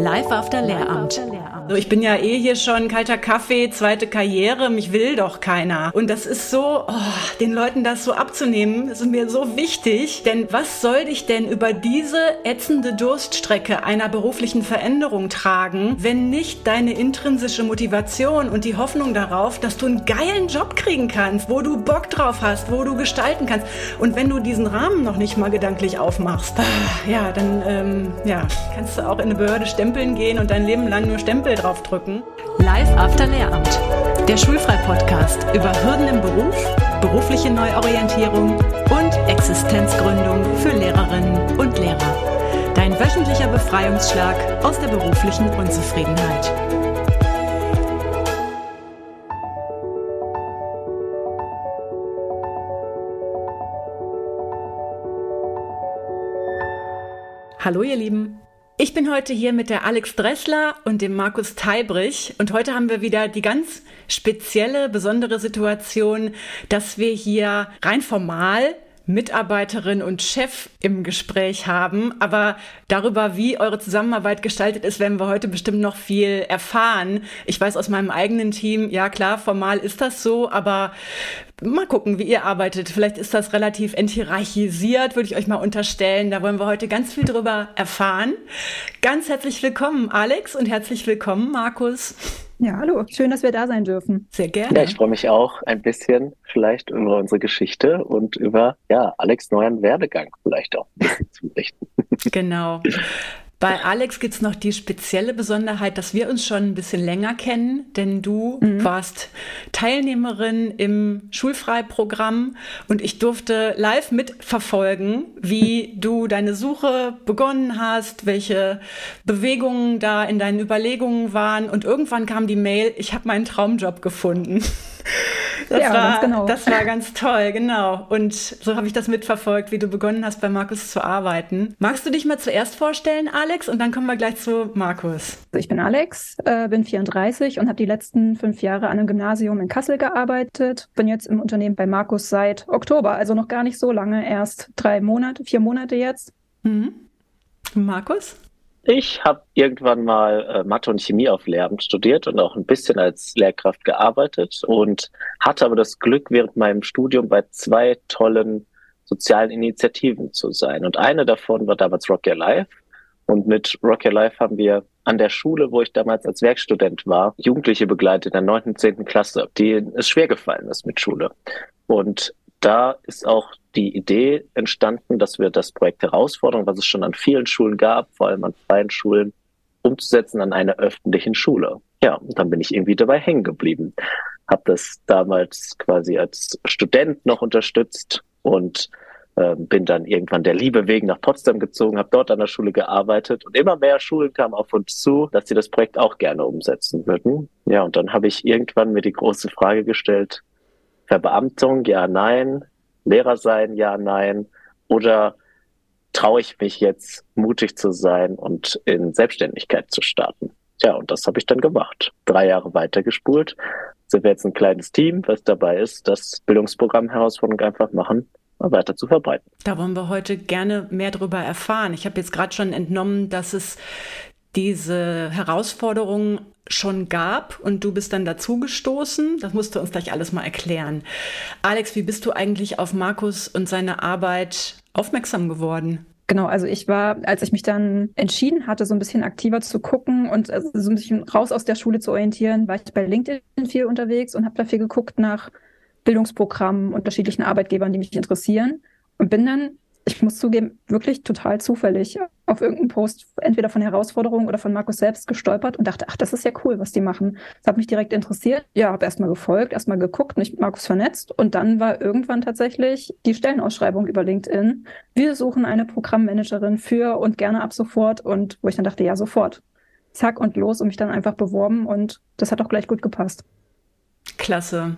Live after Lehramt. Ich bin ja eh hier schon kalter Kaffee, zweite Karriere, mich will doch keiner. Und das ist so, oh, den Leuten das so abzunehmen, ist mir so wichtig. Denn was soll dich denn über diese ätzende Durststrecke einer beruflichen Veränderung tragen, wenn nicht deine intrinsische Motivation und die Hoffnung darauf, dass du einen geilen Job kriegen kannst, wo du Bock drauf hast, wo du gestalten kannst. Und wenn du diesen Rahmen noch nicht mal gedanklich aufmachst, ah, ja, dann ähm, ja, kannst du auch in eine Behörde stempeln gehen und dein Leben lang nur Stempel draufdrücken. Live After Lehramt, der Schulfrei-Podcast über Hürden im Beruf, berufliche Neuorientierung und Existenzgründung für Lehrerinnen und Lehrer. Dein wöchentlicher Befreiungsschlag aus der beruflichen Unzufriedenheit. Hallo ihr Lieben. Ich bin heute hier mit der Alex Dressler und dem Markus Teibrich und heute haben wir wieder die ganz spezielle, besondere Situation, dass wir hier rein formal Mitarbeiterin und Chef im Gespräch haben. Aber darüber, wie eure Zusammenarbeit gestaltet ist, werden wir heute bestimmt noch viel erfahren. Ich weiß aus meinem eigenen Team, ja klar, formal ist das so, aber mal gucken, wie ihr arbeitet. Vielleicht ist das relativ enthierarchisiert, würde ich euch mal unterstellen. Da wollen wir heute ganz viel drüber erfahren. Ganz herzlich willkommen, Alex, und herzlich willkommen, Markus. Ja, hallo. Schön, dass wir da sein dürfen. Sehr gerne. Ja, ich freue mich auch ein bisschen vielleicht über unsere Geschichte und über ja, Alex neuen Werdegang vielleicht auch ein bisschen zu berichten. Genau. Bei Alex gibt es noch die spezielle Besonderheit, dass wir uns schon ein bisschen länger kennen, denn du mhm. warst Teilnehmerin im Schulfreiprogramm und ich durfte live mitverfolgen, wie du deine Suche begonnen hast, welche Bewegungen da in deinen Überlegungen waren und irgendwann kam die Mail, ich habe meinen Traumjob gefunden. Das, ja, war, genau. das war ganz toll, genau. Und so habe ich das mitverfolgt, wie du begonnen hast, bei Markus zu arbeiten. Magst du dich mal zuerst vorstellen, Alex? Und dann kommen wir gleich zu Markus. Ich bin Alex, äh, bin 34 und habe die letzten fünf Jahre an einem Gymnasium in Kassel gearbeitet. Bin jetzt im Unternehmen bei Markus seit Oktober, also noch gar nicht so lange, erst drei Monate, vier Monate jetzt. Mhm. Markus? Ich habe irgendwann mal äh, Mathe und Chemie auf Lehramt studiert und auch ein bisschen als Lehrkraft gearbeitet und hatte aber das Glück, während meinem Studium bei zwei tollen sozialen Initiativen zu sein. Und eine davon war damals Rock Your Life. Und mit Rock Your Life haben wir an der Schule, wo ich damals als Werkstudent war, Jugendliche begleitet in der neunten, zehnten Klasse, die es schwer gefallen ist mit Schule. Und da ist auch die Idee entstanden, dass wir das Projekt Herausforderung, was es schon an vielen Schulen gab, vor allem an freien Schulen, umzusetzen an einer öffentlichen Schule. Ja, und dann bin ich irgendwie dabei hängen geblieben. Habe das damals quasi als Student noch unterstützt und äh, bin dann irgendwann der Liebe wegen nach Potsdam gezogen, habe dort an der Schule gearbeitet und immer mehr Schulen kamen auf uns zu, dass sie das Projekt auch gerne umsetzen würden. Ja, und dann habe ich irgendwann mir die große Frage gestellt, Verbeamtung, ja, nein, Lehrer sein, ja, nein, oder traue ich mich jetzt mutig zu sein und in Selbstständigkeit zu starten? Ja, und das habe ich dann gemacht. Drei Jahre weitergespult. Sind wir jetzt ein kleines Team, was dabei ist, das Bildungsprogramm Herausforderung einfach machen, weiter zu verbreiten. Da wollen wir heute gerne mehr darüber erfahren. Ich habe jetzt gerade schon entnommen, dass es diese Herausforderungen schon gab und du bist dann dazugestoßen. Das musst du uns gleich alles mal erklären. Alex, wie bist du eigentlich auf Markus und seine Arbeit aufmerksam geworden? Genau, also ich war, als ich mich dann entschieden hatte, so ein bisschen aktiver zu gucken und äh, so ein bisschen raus aus der Schule zu orientieren, war ich bei LinkedIn viel unterwegs und habe da viel geguckt nach Bildungsprogrammen, unterschiedlichen Arbeitgebern, die mich interessieren und bin dann ich muss zugeben, wirklich total zufällig auf irgendeinen Post, entweder von Herausforderungen oder von Markus selbst gestolpert und dachte, ach, das ist ja cool, was die machen. Das hat mich direkt interessiert. Ja, habe erstmal gefolgt, erstmal geguckt, mich Markus vernetzt und dann war irgendwann tatsächlich die Stellenausschreibung über LinkedIn. Wir suchen eine Programmmanagerin für und gerne ab sofort und wo ich dann dachte, ja, sofort. Zack und los und mich dann einfach beworben und das hat auch gleich gut gepasst. Klasse.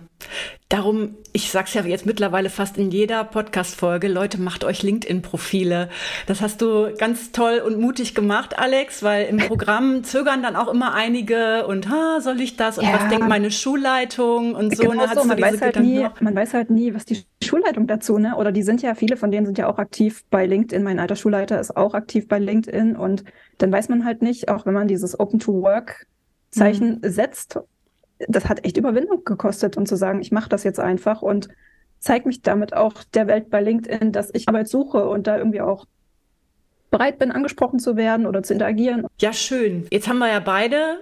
Darum, ich sag's ja jetzt mittlerweile fast in jeder Podcast-Folge, Leute, macht euch LinkedIn-Profile. Das hast du ganz toll und mutig gemacht, Alex, weil im Programm zögern dann auch immer einige und, ha, soll ich das? Und ja. was denkt meine Schulleitung und so? Genau ne, so. Man, weiß halt nie, man weiß halt nie, was die Schulleitung dazu, ne? Oder die sind ja, viele von denen sind ja auch aktiv bei LinkedIn. Mein alter Schulleiter ist auch aktiv bei LinkedIn und dann weiß man halt nicht, auch wenn man dieses Open to Work Zeichen mhm. setzt das hat echt Überwindung gekostet und zu sagen, ich mache das jetzt einfach und zeige mich damit auch der Welt bei LinkedIn, dass ich Arbeit suche und da irgendwie auch bereit bin, angesprochen zu werden oder zu interagieren. Ja, schön. Jetzt haben wir ja beide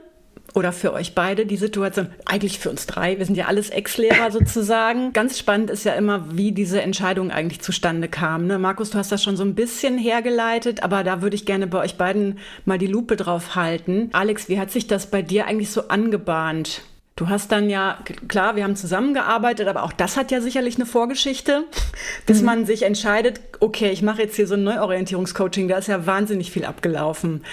oder für euch beide die Situation, eigentlich für uns drei, wir sind ja alles Ex-Lehrer sozusagen. Ganz spannend ist ja immer, wie diese Entscheidung eigentlich zustande kam. Ne? Markus, du hast das schon so ein bisschen hergeleitet, aber da würde ich gerne bei euch beiden mal die Lupe drauf halten. Alex, wie hat sich das bei dir eigentlich so angebahnt? Du hast dann ja, klar, wir haben zusammengearbeitet, aber auch das hat ja sicherlich eine Vorgeschichte, bis mhm. man sich entscheidet, okay, ich mache jetzt hier so ein Neuorientierungscoaching, da ist ja wahnsinnig viel abgelaufen.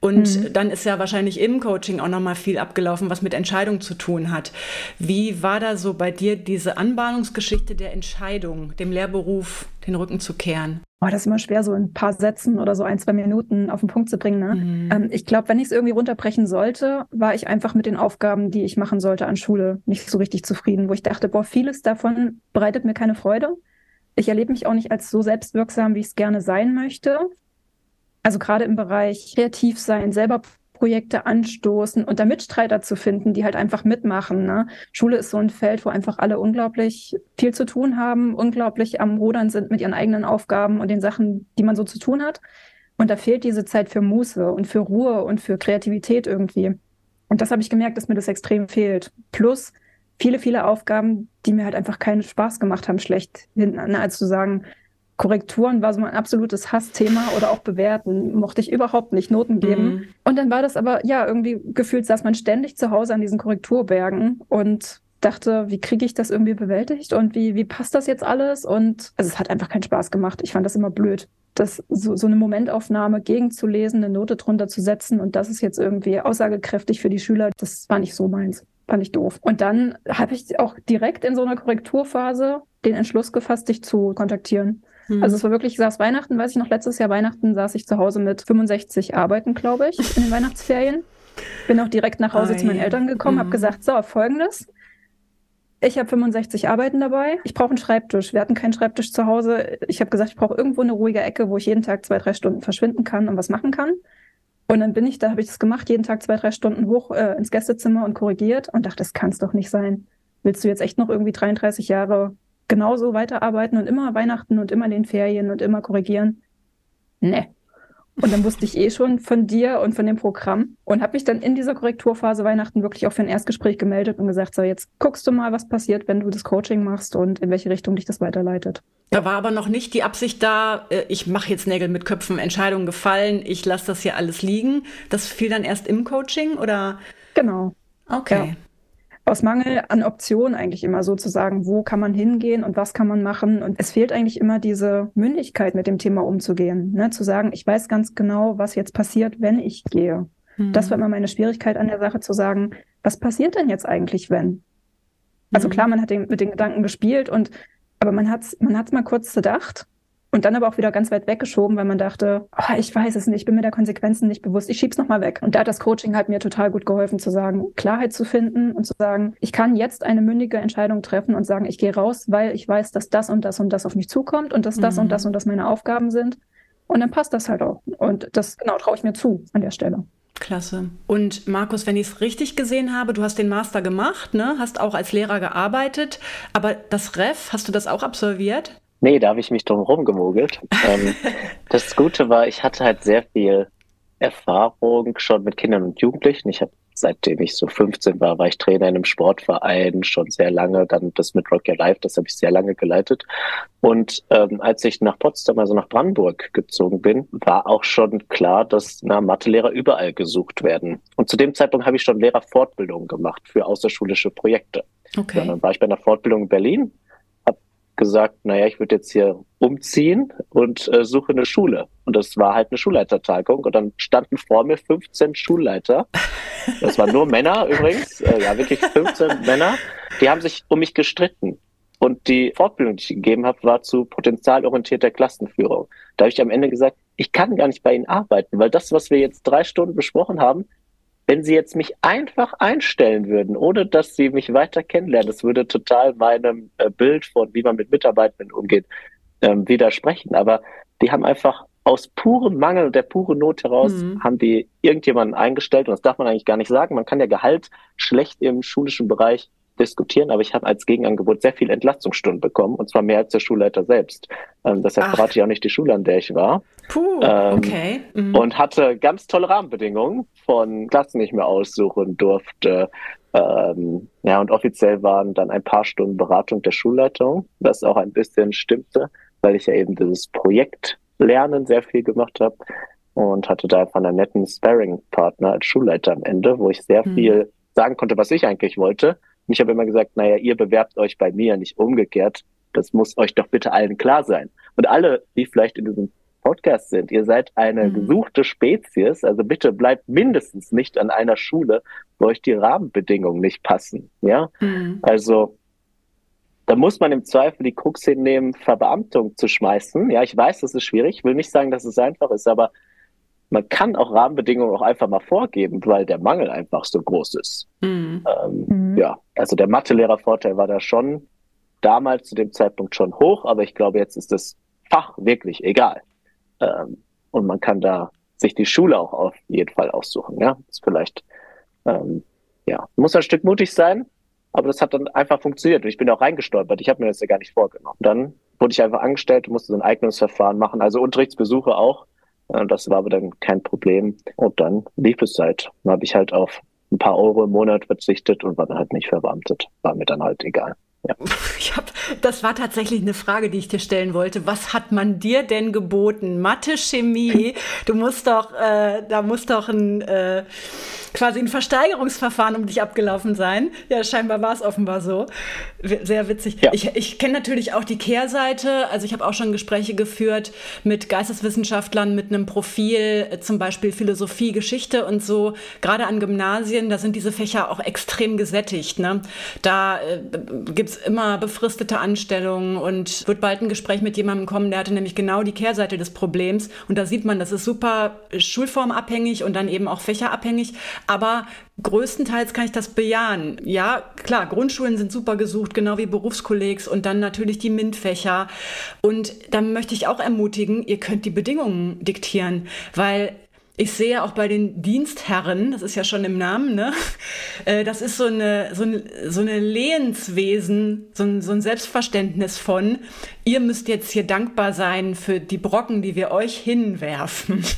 Und mhm. dann ist ja wahrscheinlich im Coaching auch nochmal viel abgelaufen, was mit Entscheidung zu tun hat. Wie war da so bei dir diese Anbahnungsgeschichte der Entscheidung, dem Lehrberuf den Rücken zu kehren? Oh, das ist immer schwer, so ein paar Sätzen oder so ein, zwei Minuten auf den Punkt zu bringen. Ne? Mhm. Ähm, ich glaube, wenn ich es irgendwie runterbrechen sollte, war ich einfach mit den Aufgaben, die ich machen sollte an Schule, nicht so richtig zufrieden, wo ich dachte, boah, vieles davon bereitet mir keine Freude. Ich erlebe mich auch nicht als so selbstwirksam, wie ich es gerne sein möchte. Also gerade im Bereich kreativ sein, selber Projekte anstoßen und da Mitstreiter zu finden, die halt einfach mitmachen. Ne? Schule ist so ein Feld, wo einfach alle unglaublich viel zu tun haben, unglaublich am Rudern sind mit ihren eigenen Aufgaben und den Sachen, die man so zu tun hat. Und da fehlt diese Zeit für Muße und für Ruhe und für Kreativität irgendwie. Und das habe ich gemerkt, dass mir das extrem fehlt. Plus viele, viele Aufgaben, die mir halt einfach keinen Spaß gemacht haben, schlecht hinten, ne? als zu sagen, Korrekturen war so mein absolutes Hassthema oder auch bewerten, mochte ich überhaupt nicht Noten geben. Mhm. Und dann war das aber, ja, irgendwie gefühlt saß man ständig zu Hause an diesen Korrekturbergen und dachte, wie kriege ich das irgendwie bewältigt und wie, wie passt das jetzt alles? Und also es hat einfach keinen Spaß gemacht. Ich fand das immer blöd, das so, so eine Momentaufnahme gegenzulesen, eine Note drunter zu setzen und das ist jetzt irgendwie aussagekräftig für die Schüler. Das war nicht so meins. Fand ich doof. Und dann habe ich auch direkt in so einer Korrekturphase den Entschluss gefasst, dich zu kontaktieren. Mhm. Also es war wirklich, ich saß Weihnachten, weiß ich noch, letztes Jahr Weihnachten saß ich zu Hause mit 65 Arbeiten, glaube ich, in den Weihnachtsferien. Bin auch direkt nach Hause oh, zu meinen Eltern gekommen, mhm. habe gesagt, so, folgendes. Ich habe 65 Arbeiten dabei. Ich brauche einen Schreibtisch. Wir hatten keinen Schreibtisch zu Hause. Ich habe gesagt, ich brauche irgendwo eine ruhige Ecke, wo ich jeden Tag zwei, drei Stunden verschwinden kann und was machen kann. Und dann bin ich, da habe ich das gemacht, jeden Tag zwei, drei Stunden hoch äh, ins Gästezimmer und korrigiert und dachte, das kann es doch nicht sein. Willst du jetzt echt noch irgendwie 33 Jahre genauso weiterarbeiten und immer Weihnachten und immer den Ferien und immer korrigieren? Nee. Und dann wusste ich eh schon von dir und von dem Programm und habe mich dann in dieser Korrekturphase Weihnachten wirklich auch für ein Erstgespräch gemeldet und gesagt, so jetzt guckst du mal, was passiert, wenn du das Coaching machst und in welche Richtung dich das weiterleitet. Da war aber noch nicht die Absicht da, äh, ich mache jetzt Nägel mit Köpfen, Entscheidungen gefallen, ich lasse das hier alles liegen. Das fiel dann erst im Coaching oder? Genau. Okay. Ja aus Mangel an Optionen eigentlich immer sozusagen, wo kann man hingehen und was kann man machen. Und es fehlt eigentlich immer diese Mündigkeit, mit dem Thema umzugehen. Ne? Zu sagen, ich weiß ganz genau, was jetzt passiert, wenn ich gehe. Mhm. Das war immer meine Schwierigkeit an der Sache, zu sagen, was passiert denn jetzt eigentlich, wenn? Also mhm. klar, man hat den, mit den Gedanken gespielt und aber man hat's, man hat's mal kurz gedacht und dann aber auch wieder ganz weit weggeschoben, weil man dachte, oh, ich weiß es nicht, ich bin mir der Konsequenzen nicht bewusst, ich schieb's nochmal weg. Und da hat das Coaching halt mir total gut geholfen, zu sagen, Klarheit zu finden und zu sagen, ich kann jetzt eine mündige Entscheidung treffen und sagen, ich gehe raus, weil ich weiß, dass das und das und das auf mich zukommt und dass das mhm. und das und das meine Aufgaben sind. Und dann passt das halt auch. Und das, genau, traue ich mir zu an der Stelle. Klasse. Und Markus, wenn ich es richtig gesehen habe, du hast den Master gemacht, ne? hast auch als Lehrer gearbeitet, aber das REF, hast du das auch absolviert? Nee, da habe ich mich drum rumgemogelt. ähm, das Gute war, ich hatte halt sehr viel Erfahrung schon mit Kindern und Jugendlichen. Ich habe seitdem ich so 15 war, war ich Trainer in einem Sportverein schon sehr lange. Dann das mit Rock Your Life, das habe ich sehr lange geleitet. Und ähm, als ich nach Potsdam, also nach Brandenburg gezogen bin, war auch schon klar, dass na, Mathelehrer überall gesucht werden. Und zu dem Zeitpunkt habe ich schon Lehrerfortbildung gemacht für außerschulische Projekte. Okay. Ja, dann war ich bei einer Fortbildung in Berlin gesagt, naja, ich würde jetzt hier umziehen und äh, suche eine Schule. und das war halt eine Schulleitertagung und dann standen vor mir 15 Schulleiter. Das waren nur Männer übrigens, äh, ja wirklich 15 Männer. Die haben sich um mich gestritten. Und die Fortbildung, die ich gegeben habe, war zu potenzialorientierter Klassenführung. Da habe ich am Ende gesagt, ich kann gar nicht bei Ihnen arbeiten, weil das, was wir jetzt drei Stunden besprochen haben, wenn Sie jetzt mich einfach einstellen würden, ohne dass Sie mich weiter kennenlernen, das würde total meinem äh, Bild von, wie man mit Mitarbeitenden umgeht, ähm, widersprechen. Aber die haben einfach aus purem Mangel und der pure Not heraus mhm. haben die irgendjemanden eingestellt und das darf man eigentlich gar nicht sagen. Man kann ja Gehalt schlecht im schulischen Bereich diskutieren, aber ich habe als Gegenangebot sehr viel Entlastungsstunden bekommen und zwar mehr als der Schulleiter selbst. Ähm, deshalb verrate ich auch nicht die Schule, an der ich war. Puh, ähm, okay. Mhm. Und hatte ganz tolle Rahmenbedingungen von Klassen, die ich mir aussuchen durfte. Ähm, ja, und offiziell waren dann ein paar Stunden Beratung der Schulleitung, was auch ein bisschen stimmte, weil ich ja eben dieses Projektlernen sehr viel gemacht habe und hatte da einfach einen netten Sparring-Partner als Schulleiter am Ende, wo ich sehr mhm. viel sagen konnte, was ich eigentlich wollte ich habe immer gesagt, naja, ihr bewerbt euch bei mir, nicht umgekehrt. Das muss euch doch bitte allen klar sein. Und alle, die vielleicht in diesem Podcast sind, ihr seid eine mhm. gesuchte Spezies, also bitte bleibt mindestens nicht an einer Schule, wo euch die Rahmenbedingungen nicht passen. Ja, mhm. also da muss man im Zweifel die Krux hinnehmen, Verbeamtung zu schmeißen. Ja, ich weiß, das ist schwierig. Ich will nicht sagen, dass es einfach ist, aber man kann auch Rahmenbedingungen auch einfach mal vorgeben, weil der Mangel einfach so groß ist. Mhm. Ähm, mhm. Ja, also der Mathelehrer-Vorteil war da schon damals zu dem Zeitpunkt schon hoch, aber ich glaube, jetzt ist das Fach wirklich egal. Ähm, und man kann da sich die Schule auch auf jeden Fall aussuchen. Ja, ist vielleicht, ähm, ja, muss ein Stück mutig sein, aber das hat dann einfach funktioniert und ich bin auch reingestolpert. Ich habe mir das ja gar nicht vorgenommen. Dann wurde ich einfach angestellt, musste so ein Eignungsverfahren machen, also Unterrichtsbesuche auch das war aber dann kein Problem. Und dann lief es halt. Dann habe ich halt auf ein paar Euro im Monat verzichtet und war dann halt nicht verbeamtet. War mir dann halt egal. Ja. Ich hab, das war tatsächlich eine Frage, die ich dir stellen wollte. Was hat man dir denn geboten? Mathe, Chemie? Du musst doch, äh, da muss doch ein äh, quasi ein Versteigerungsverfahren um dich abgelaufen sein. Ja, scheinbar war es offenbar so. Sehr witzig. Ja. Ich, ich kenne natürlich auch die Kehrseite. Also ich habe auch schon Gespräche geführt mit Geisteswissenschaftlern mit einem Profil, äh, zum Beispiel Philosophie, Geschichte und so. Gerade an Gymnasien, da sind diese Fächer auch extrem gesättigt. Ne? Da äh, gibt es immer befristete Anstellungen und wird bald ein Gespräch mit jemandem kommen, der hatte nämlich genau die Kehrseite des Problems. Und da sieht man, das ist super schulformabhängig und dann eben auch fächerabhängig. Aber größtenteils kann ich das bejahen. Ja, klar, Grundschulen sind super gesucht, genau wie Berufskollegs und dann natürlich die MINT-Fächer. Und dann möchte ich auch ermutigen, ihr könnt die Bedingungen diktieren, weil ich sehe auch bei den Dienstherren, das ist ja schon im Namen, ne? Äh, das ist so eine, so eine, so eine Lehenswesen, so ein, so ein Selbstverständnis von, ihr müsst jetzt hier dankbar sein für die Brocken, die wir euch hinwerfen.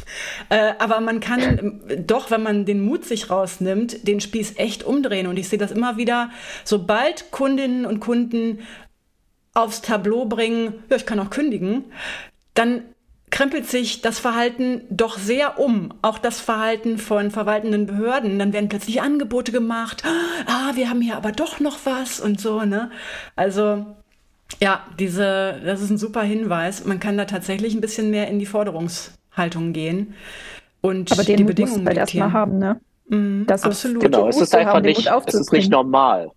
Äh, aber man kann doch, wenn man den Mut sich rausnimmt, den Spieß echt umdrehen. Und ich sehe das immer wieder, sobald Kundinnen und Kunden aufs Tableau bringen, ja, ich kann auch kündigen, dann krempelt sich das Verhalten doch sehr um. Auch das Verhalten von verwaltenden Behörden. Dann werden plötzlich Angebote gemacht. Ah, wir haben hier aber doch noch was und so, ne? Also, ja, diese, das ist ein super Hinweis. Man kann da tatsächlich ein bisschen mehr in die Forderungshaltung gehen und aber den die Bedingungen halt erstmal haben, ne? Mhm, das absolut. Genau, es ist einfach haben, nicht, es ist nicht normal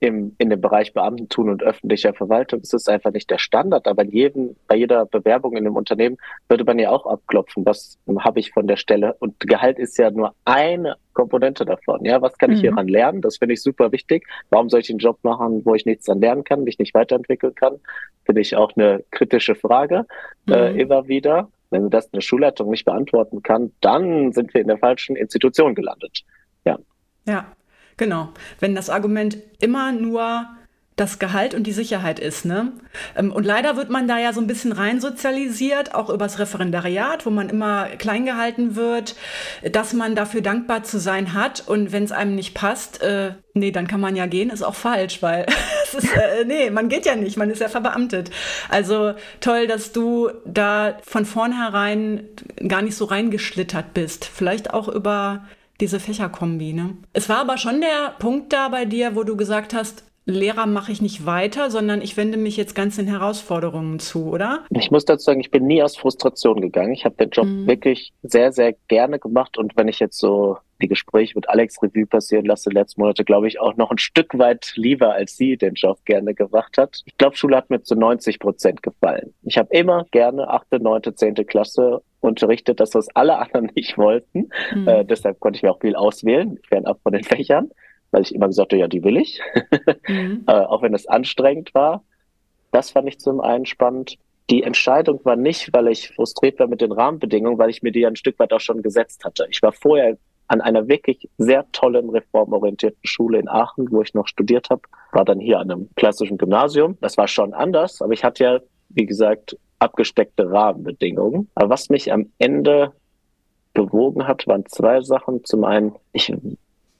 im, in dem Bereich Beamtentun und öffentlicher Verwaltung ist es einfach nicht der Standard, aber in jedem, bei jeder Bewerbung in einem Unternehmen würde man ja auch abklopfen, was habe ich von der Stelle und Gehalt ist ja nur eine Komponente davon. Ja, was kann ich mhm. hieran lernen? Das finde ich super wichtig. Warum soll ich einen Job machen, wo ich nichts dann lernen kann, mich nicht weiterentwickeln kann? Finde ich auch eine kritische Frage äh, mhm. äh, immer wieder. Wenn das eine Schulleitung nicht beantworten kann, dann sind wir in der falschen Institution gelandet. Ja. Ja, Genau. Wenn das Argument immer nur das Gehalt und die Sicherheit ist. Ne? Ähm, und leider wird man da ja so ein bisschen reinsozialisiert, auch übers Referendariat, wo man immer klein gehalten wird, dass man dafür dankbar zu sein hat. Und wenn es einem nicht passt, äh, nee, dann kann man ja gehen, ist auch falsch, weil es ist, äh, nee, man geht ja nicht, man ist ja verbeamtet. Also toll, dass du da von vornherein gar nicht so reingeschlittert bist. Vielleicht auch über diese Fächerkombi. Ne? Es war aber schon der Punkt da bei dir, wo du gesagt hast, Lehrer mache ich nicht weiter, sondern ich wende mich jetzt ganz den Herausforderungen zu, oder? Ich muss dazu sagen, ich bin nie aus Frustration gegangen. Ich habe den Job mhm. wirklich sehr, sehr gerne gemacht. Und wenn ich jetzt so die Gespräche mit Alex Revue passieren lasse, letzten Monate, glaube ich, auch noch ein Stück weit lieber, als sie den Job gerne gemacht hat. Ich glaube, Schule hat mir zu 90 Prozent gefallen. Ich habe immer gerne achte, neunte, zehnte Klasse unterrichtet, das, was alle anderen nicht wollten. Mhm. Äh, deshalb konnte ich mir auch viel auswählen, fernab von den Fächern, weil ich immer gesagt habe, ja, die will ich. Mhm. äh, auch wenn es anstrengend war. Das fand ich zum einen spannend. Die Entscheidung war nicht, weil ich frustriert war mit den Rahmenbedingungen, weil ich mir die ein Stück weit auch schon gesetzt hatte. Ich war vorher an einer wirklich sehr tollen reformorientierten Schule in Aachen, wo ich noch studiert habe, war dann hier an einem klassischen Gymnasium. Das war schon anders, aber ich hatte ja, wie gesagt, abgesteckte Rahmenbedingungen. Aber was mich am Ende bewogen hat, waren zwei Sachen. Zum einen, ich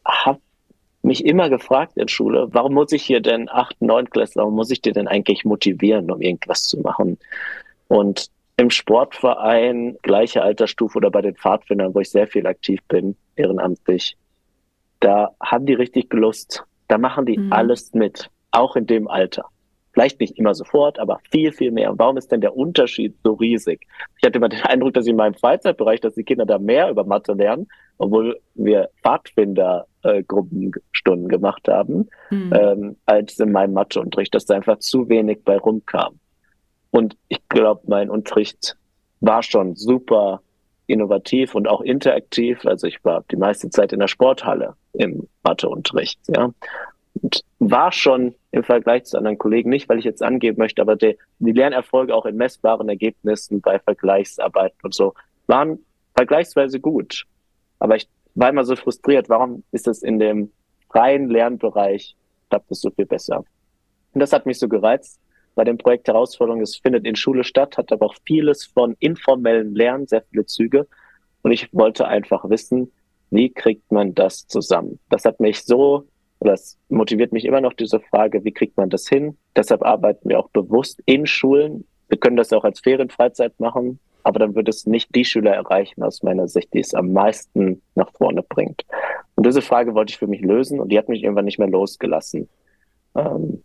habe mich immer gefragt in Schule, warum muss ich hier denn acht, neun Klässler, warum muss ich dir denn eigentlich motivieren, um irgendwas zu machen? Und im Sportverein, gleiche Altersstufe oder bei den Pfadfindern, wo ich sehr viel aktiv bin, ehrenamtlich, da haben die richtig Lust. Da machen die mhm. alles mit, auch in dem Alter. Vielleicht nicht immer sofort, aber viel, viel mehr. Und warum ist denn der Unterschied so riesig? Ich hatte immer den Eindruck, dass in meinem Freizeitbereich, dass die Kinder da mehr über Mathe lernen, obwohl wir Pfadfinder-Gruppenstunden äh, gemacht haben, mhm. ähm, als in meinem Matheunterricht, dass da einfach zu wenig bei rumkam. Und ich glaube, mein Unterricht war schon super innovativ und auch interaktiv. Also ich war die meiste Zeit in der Sporthalle im Matheunterricht, ja. War schon im Vergleich zu anderen Kollegen nicht, weil ich jetzt angeben möchte, aber die, die Lernerfolge auch in messbaren Ergebnissen bei Vergleichsarbeiten und so waren vergleichsweise gut. Aber ich war immer so frustriert, warum ist das in dem freien Lernbereich, klappt es so viel besser? Und das hat mich so gereizt bei dem Projekt Herausforderung. Es findet in Schule statt, hat aber auch vieles von informellen Lernen, sehr viele Züge. Und ich wollte einfach wissen, wie kriegt man das zusammen? Das hat mich so, das motiviert mich immer noch diese Frage, wie kriegt man das hin? Deshalb arbeiten wir auch bewusst in Schulen. Wir können das auch als Ferienfreizeit machen, aber dann wird es nicht die Schüler erreichen, aus meiner Sicht, die es am meisten nach vorne bringt. Und diese Frage wollte ich für mich lösen und die hat mich irgendwann nicht mehr losgelassen. Ähm,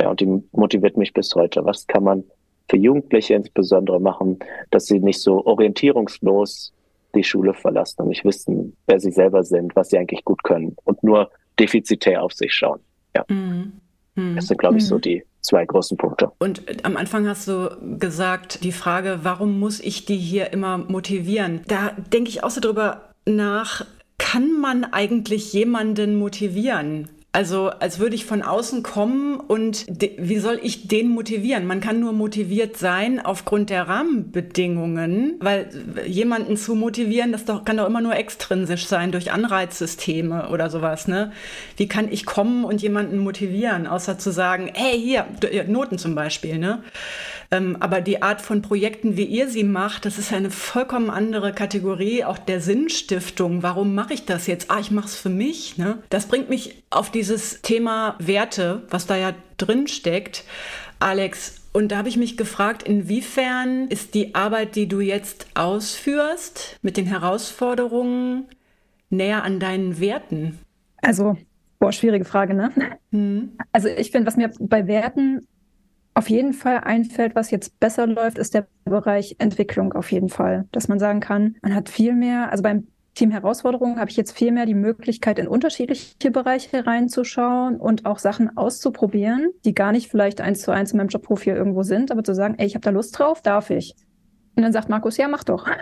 ja, und die motiviert mich bis heute. Was kann man für Jugendliche insbesondere machen, dass sie nicht so orientierungslos die Schule verlassen und nicht wissen, wer sie selber sind, was sie eigentlich gut können und nur defizitär auf sich schauen. Ja. Mhm. Mhm. Das sind, glaube ich, so mhm. die zwei großen Punkte. Und äh, am Anfang hast du gesagt, die Frage, warum muss ich die hier immer motivieren? Da denke ich auch so drüber nach, kann man eigentlich jemanden motivieren? Also als würde ich von außen kommen und wie soll ich den motivieren? Man kann nur motiviert sein aufgrund der Rahmenbedingungen, weil jemanden zu motivieren, das doch, kann doch immer nur extrinsisch sein durch Anreizsysteme oder sowas. Ne? Wie kann ich kommen und jemanden motivieren, außer zu sagen, hey hier Noten zum Beispiel. Ne? Ähm, aber die Art von Projekten, wie ihr sie macht, das ist eine vollkommen andere Kategorie, auch der Sinnstiftung. Warum mache ich das jetzt? Ah, ich mache es für mich. Ne? Das bringt mich auf dieses Thema Werte, was da ja drin steckt. Alex, und da habe ich mich gefragt, inwiefern ist die Arbeit, die du jetzt ausführst, mit den Herausforderungen näher an deinen Werten? Also, boah, schwierige Frage, ne? Hm. Also ich finde, was mir bei Werten auf jeden Fall einfällt, was jetzt besser läuft, ist der Bereich Entwicklung auf jeden Fall. Dass man sagen kann, man hat viel mehr, also beim Team Herausforderungen habe ich jetzt viel mehr die Möglichkeit, in unterschiedliche Bereiche reinzuschauen und auch Sachen auszuprobieren, die gar nicht vielleicht eins zu eins in meinem Jobprofil irgendwo sind, aber zu sagen, ey, ich habe da Lust drauf, darf ich. Und dann sagt Markus, ja, mach doch.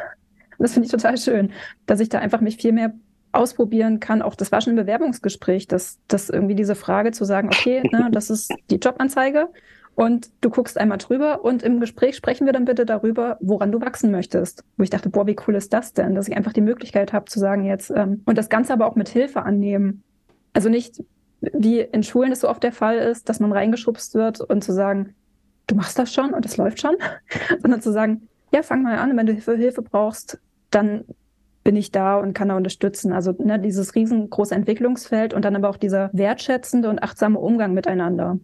Das finde ich total schön, dass ich da einfach mich viel mehr ausprobieren kann. Auch das war schon ein Bewerbungsgespräch, dass, dass irgendwie diese Frage zu sagen, okay, ne, das ist die Jobanzeige und du guckst einmal drüber und im Gespräch sprechen wir dann bitte darüber, woran du wachsen möchtest. Wo ich dachte, boah, wie cool ist das denn, dass ich einfach die Möglichkeit habe zu sagen jetzt ähm, und das Ganze aber auch mit Hilfe annehmen. Also nicht wie in Schulen es so oft der Fall ist, dass man reingeschubst wird und zu sagen, du machst das schon und es läuft schon, sondern zu sagen, ja, fang mal an, wenn du Hilfe, Hilfe brauchst, dann bin ich da und kann da unterstützen. Also ne, dieses riesengroße Entwicklungsfeld und dann aber auch dieser wertschätzende und achtsame Umgang miteinander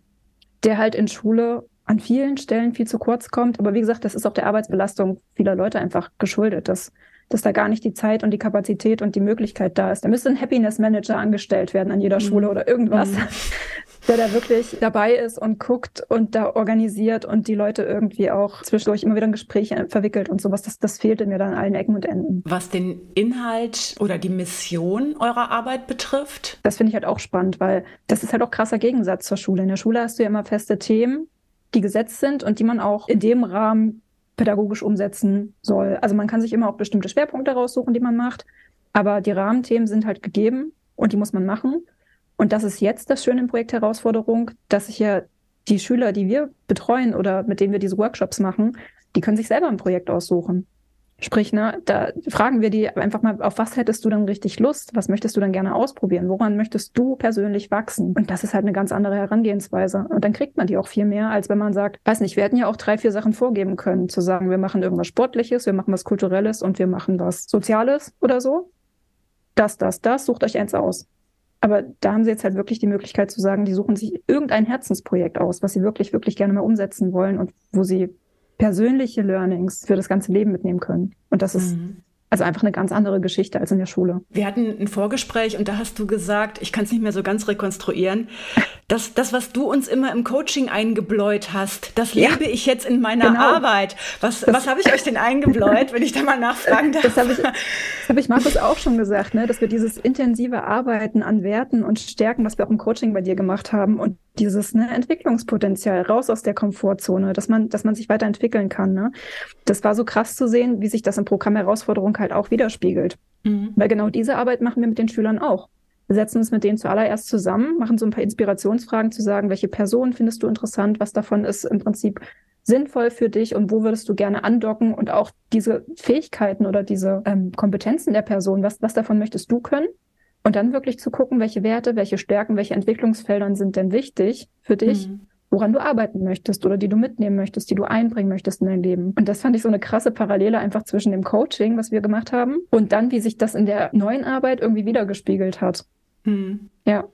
der halt in Schule an vielen Stellen viel zu kurz kommt. Aber wie gesagt, das ist auch der Arbeitsbelastung vieler Leute einfach geschuldet, dass, dass da gar nicht die Zeit und die Kapazität und die Möglichkeit da ist. Da müsste ein Happiness Manager angestellt werden an jeder mhm. Schule oder irgendwas. Mhm. der da wirklich dabei ist und guckt und da organisiert und die Leute irgendwie auch zwischendurch immer wieder in Gespräche verwickelt und sowas. Das, das fehlte mir dann an allen Ecken und Enden. Was den Inhalt oder die Mission eurer Arbeit betrifft? Das finde ich halt auch spannend, weil das ist halt auch krasser Gegensatz zur Schule. In der Schule hast du ja immer feste Themen, die gesetzt sind und die man auch in dem Rahmen pädagogisch umsetzen soll. Also man kann sich immer auch bestimmte Schwerpunkte raussuchen, die man macht, aber die Rahmenthemen sind halt gegeben und die muss man machen. Und das ist jetzt das Schöne im Projekt Herausforderung, dass sich ja die Schüler, die wir betreuen oder mit denen wir diese Workshops machen, die können sich selber ein Projekt aussuchen. Sprich, ne, da fragen wir die einfach mal, auf was hättest du denn richtig Lust? Was möchtest du denn gerne ausprobieren? Woran möchtest du persönlich wachsen? Und das ist halt eine ganz andere Herangehensweise. Und dann kriegt man die auch viel mehr, als wenn man sagt, weiß nicht, wir hätten ja auch drei, vier Sachen vorgeben können, zu sagen, wir machen irgendwas Sportliches, wir machen was Kulturelles und wir machen was Soziales oder so. Das, das, das, sucht euch eins aus. Aber da haben sie jetzt halt wirklich die Möglichkeit zu sagen, die suchen sich irgendein Herzensprojekt aus, was sie wirklich, wirklich gerne mal umsetzen wollen und wo sie persönliche Learnings für das ganze Leben mitnehmen können. Und das ist mhm. Also einfach eine ganz andere Geschichte als in der Schule. Wir hatten ein Vorgespräch und da hast du gesagt, ich kann es nicht mehr so ganz rekonstruieren, das, das, was du uns immer im Coaching eingebläut hast, das ja. lebe ich jetzt in meiner genau. Arbeit. Was, was habe ich euch denn eingebläut, wenn ich da mal nachfragen darf? Das habe ich, hab ich Markus auch schon gesagt, ne? dass wir dieses intensive Arbeiten an Werten und Stärken, was wir auch im Coaching bei dir gemacht haben und dieses ne, Entwicklungspotenzial raus aus der Komfortzone, dass man, dass man sich weiterentwickeln kann. Ne? Das war so krass zu sehen, wie sich das im Programm Herausforderung halt auch widerspiegelt. Mhm. Weil genau diese Arbeit machen wir mit den Schülern auch. Wir setzen uns mit denen zuallererst zusammen, machen so ein paar Inspirationsfragen zu sagen, welche Person findest du interessant, was davon ist im Prinzip sinnvoll für dich und wo würdest du gerne andocken und auch diese Fähigkeiten oder diese ähm, Kompetenzen der Person, was, was davon möchtest du können? Und dann wirklich zu gucken, welche Werte, welche Stärken, welche Entwicklungsfeldern sind denn wichtig für dich, mhm. woran du arbeiten möchtest oder die du mitnehmen möchtest, die du einbringen möchtest in dein Leben. Und das fand ich so eine krasse Parallele einfach zwischen dem Coaching, was wir gemacht haben, und dann, wie sich das in der neuen Arbeit irgendwie wiedergespiegelt hat. Hm. Ja.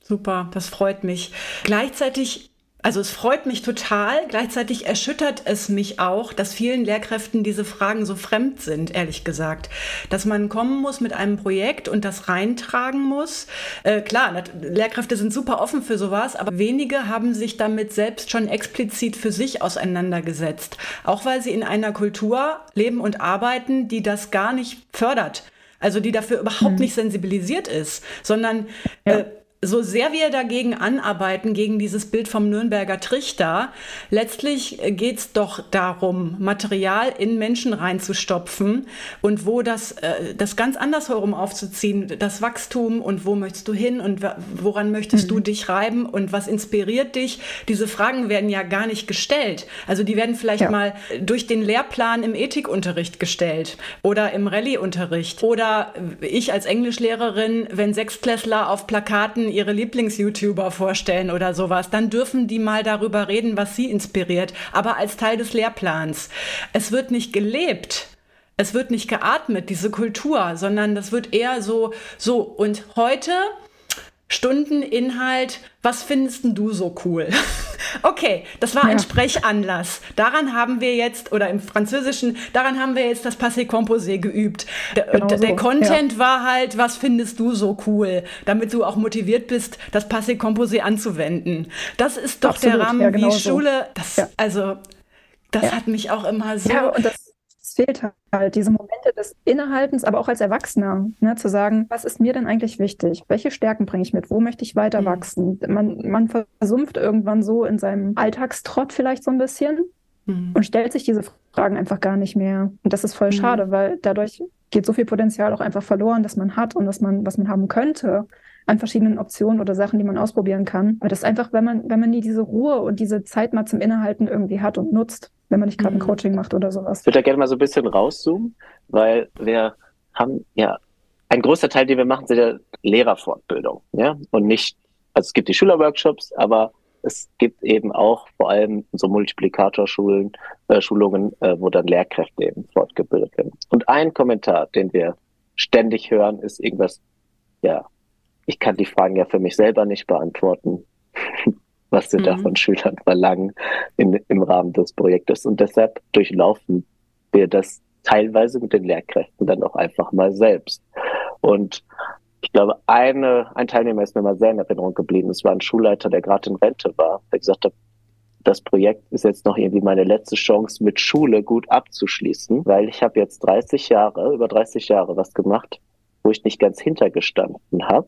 Super, das freut mich. Gleichzeitig also es freut mich total, gleichzeitig erschüttert es mich auch, dass vielen Lehrkräften diese Fragen so fremd sind, ehrlich gesagt. Dass man kommen muss mit einem Projekt und das reintragen muss. Äh, klar, Lehrkräfte sind super offen für sowas, aber wenige haben sich damit selbst schon explizit für sich auseinandergesetzt. Auch weil sie in einer Kultur leben und arbeiten, die das gar nicht fördert. Also die dafür überhaupt mhm. nicht sensibilisiert ist, sondern ja. äh, so sehr wir dagegen anarbeiten, gegen dieses Bild vom Nürnberger Trichter, letztlich geht es doch darum, Material in Menschen reinzustopfen und wo das, äh, das ganz anders herum aufzuziehen, das Wachstum und wo möchtest du hin und woran möchtest mhm. du dich reiben und was inspiriert dich? Diese Fragen werden ja gar nicht gestellt. Also die werden vielleicht ja. mal durch den Lehrplan im Ethikunterricht gestellt oder im Rallyeunterricht oder ich als Englischlehrerin, wenn Sechstklässler auf Plakaten ihre Lieblings-YouTuber vorstellen oder sowas, dann dürfen die mal darüber reden, was sie inspiriert, aber als Teil des Lehrplans. Es wird nicht gelebt. Es wird nicht geatmet, diese Kultur, sondern das wird eher so, so. Und heute Stundeninhalt, was findest du so cool? okay, das war ein Sprechanlass. Daran haben wir jetzt, oder im Französischen, daran haben wir jetzt das Passé Composé geübt. Genau der, so. Content ja. war halt, was findest du so cool, damit du auch motiviert bist, das Passé Composé anzuwenden. Das ist doch Absolut, der Rahmen, ja, genau wie Schule, das, also, das hat mich auch immer so. Ja, und das fehlt halt, diese Momente des Innehaltens, aber auch als Erwachsener, ne, zu sagen, was ist mir denn eigentlich wichtig? Welche Stärken bringe ich mit? Wo möchte ich weiter mhm. wachsen? Man, man versumpft irgendwann so in seinem Alltagstrott vielleicht so ein bisschen mhm. und stellt sich diese Fragen einfach gar nicht mehr. Und das ist voll mhm. schade, weil dadurch geht so viel Potenzial auch einfach verloren, dass man hat und dass man, was man haben könnte an verschiedenen Optionen oder Sachen, die man ausprobieren kann. Aber das ist einfach, wenn man, wenn man nie diese Ruhe und diese Zeit mal zum Innehalten irgendwie hat und nutzt, wenn man nicht gerade mhm. ein Coaching macht oder sowas. Ich würde da gerne mal so ein bisschen rauszoomen, weil wir haben ja ein großer Teil, den wir machen, sind ja Lehrerfortbildung, ja, und nicht, also es gibt die Schülerworkshops, aber es gibt eben auch vor allem so Multiplikatorschulen, äh, Schulungen, äh, wo dann Lehrkräfte eben fortgebildet werden. Und ein Kommentar, den wir ständig hören, ist irgendwas, ja, ich kann die Fragen ja für mich selber nicht beantworten was wir mhm. da von Schülern verlangen in, im Rahmen des Projektes. Und deshalb durchlaufen wir das teilweise mit den Lehrkräften dann auch einfach mal selbst. Und ich glaube, eine, ein Teilnehmer ist mir mal sehr in Erinnerung geblieben. Es war ein Schulleiter, der gerade in Rente war, der gesagt hat, das Projekt ist jetzt noch irgendwie meine letzte Chance, mit Schule gut abzuschließen, weil ich habe jetzt 30 Jahre, über 30 Jahre was gemacht, wo ich nicht ganz hintergestanden habe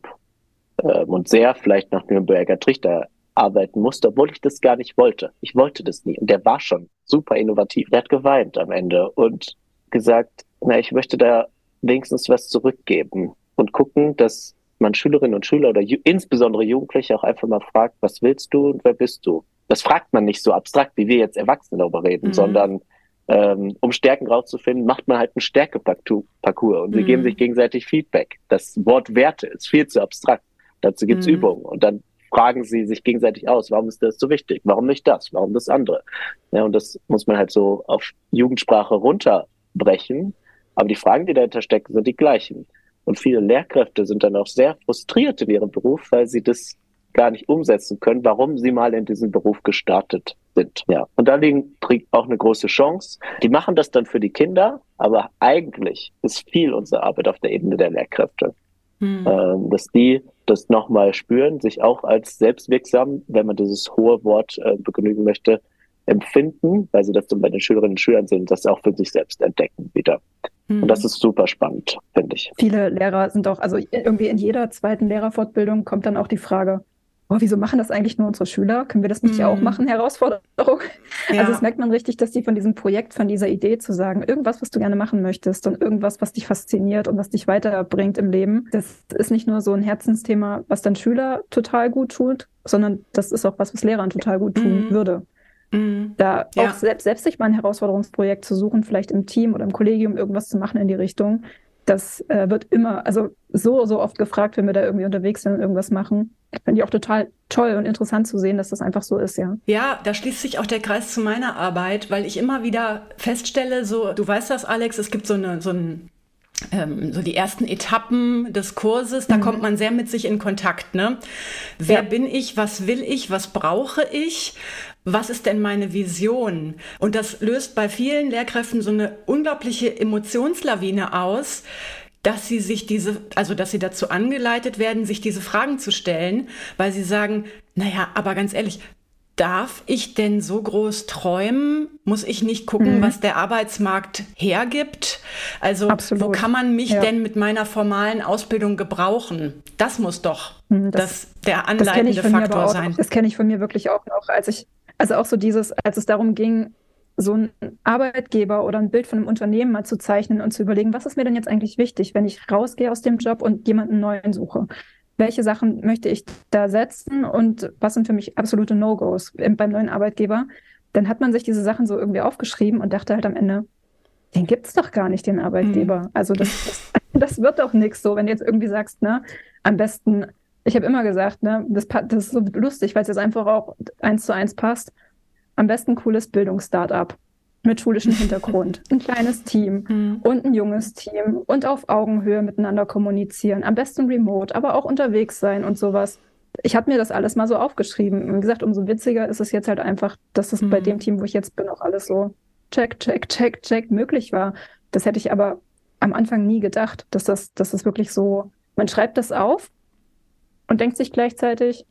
ähm, und sehr vielleicht nach Nürnberger Trichter arbeiten musste, obwohl ich das gar nicht wollte. Ich wollte das nie. Und der war schon super innovativ. Der hat geweint am Ende und gesagt, na, ich möchte da wenigstens was zurückgeben und gucken, dass man Schülerinnen und Schüler oder insbesondere Jugendliche auch einfach mal fragt, was willst du und wer bist du? Das fragt man nicht so abstrakt, wie wir jetzt Erwachsene darüber reden, mhm. sondern ähm, um Stärken rauszufinden, macht man halt einen Stärkeparcours und sie geben mhm. sich gegenseitig Feedback. Das Wort Werte ist viel zu abstrakt. Dazu gibt's mhm. Übungen und dann fragen sie sich gegenseitig aus, warum ist das so wichtig? Warum nicht das? Warum das andere? Ja, und das muss man halt so auf Jugendsprache runterbrechen. Aber die Fragen, die dahinter stecken, sind die gleichen. Und viele Lehrkräfte sind dann auch sehr frustriert in ihrem Beruf, weil sie das gar nicht umsetzen können, warum sie mal in diesen Beruf gestartet sind. Ja. Und da liegt auch eine große Chance. Die machen das dann für die Kinder, aber eigentlich ist viel unsere Arbeit auf der Ebene der Lehrkräfte. Hm. Ähm, dass die das nochmal spüren, sich auch als selbstwirksam, wenn man dieses hohe Wort äh, begnügen möchte, empfinden, weil sie das dann bei den Schülerinnen und Schülern sehen, das auch für sich selbst entdecken wieder. Und das hm. ist super spannend, finde ich. Viele Lehrer sind auch, also irgendwie in jeder zweiten Lehrerfortbildung kommt dann auch die Frage, oh, wieso machen das eigentlich nur unsere Schüler? Können wir das nicht mm. auch machen? Herausforderung. Ja. Also das merkt man richtig, dass die von diesem Projekt, von dieser Idee zu sagen, irgendwas, was du gerne machen möchtest und irgendwas, was dich fasziniert und was dich weiterbringt im Leben, das ist nicht nur so ein Herzensthema, was dann Schüler total gut tut, sondern das ist auch was, was Lehrern total gut tun mm. würde. Mm. Da ja. auch selbst, selbst sich mal ein Herausforderungsprojekt zu suchen, vielleicht im Team oder im Kollegium irgendwas zu machen in die Richtung, das äh, wird immer, also so, so oft gefragt, wenn wir da irgendwie unterwegs sind und irgendwas machen. Finde ich auch total toll und interessant zu sehen, dass das einfach so ist, ja. Ja, da schließt sich auch der Kreis zu meiner Arbeit, weil ich immer wieder feststelle, so, du weißt das, Alex, es gibt so eine, so ein ähm, so die ersten Etappen des Kurses, da mhm. kommt man sehr mit sich in Kontakt. Ne? Wer ja. bin ich? Was will ich? Was brauche ich? was ist denn meine Vision? Und das löst bei vielen Lehrkräften so eine unglaubliche Emotionslawine aus, dass sie sich diese, also dass sie dazu angeleitet werden, sich diese Fragen zu stellen, weil sie sagen, naja, aber ganz ehrlich, darf ich denn so groß träumen? Muss ich nicht gucken, mhm. was der Arbeitsmarkt hergibt? Also Absolut. wo kann man mich ja. denn mit meiner formalen Ausbildung gebrauchen? Das muss doch mhm, das, das, der anleitende das Faktor sein. Das kenne ich von mir wirklich auch noch, als ich also auch so dieses, als es darum ging, so einen Arbeitgeber oder ein Bild von einem Unternehmen mal zu zeichnen und zu überlegen, was ist mir denn jetzt eigentlich wichtig, wenn ich rausgehe aus dem Job und jemanden neuen suche? Welche Sachen möchte ich da setzen und was sind für mich absolute No-Gos beim neuen Arbeitgeber? Dann hat man sich diese Sachen so irgendwie aufgeschrieben und dachte halt am Ende, den gibt es doch gar nicht, den Arbeitgeber. Mhm. Also das, das, das, wird doch nichts so, wenn du jetzt irgendwie sagst, ne, am besten ich habe immer gesagt, ne, das, das ist so lustig, weil es jetzt einfach auch eins zu eins passt. Am besten cooles Bildungsstartup mit schulischem Hintergrund, ein kleines Team mhm. und ein junges Team und auf Augenhöhe miteinander kommunizieren, am besten remote, aber auch unterwegs sein und sowas. Ich habe mir das alles mal so aufgeschrieben. Wie gesagt, umso witziger ist es jetzt halt einfach, dass es mhm. bei dem Team, wo ich jetzt bin, auch alles so check, check, check, check möglich war. Das hätte ich aber am Anfang nie gedacht, dass das, dass das wirklich so, man schreibt das auf und denkt sich gleichzeitig,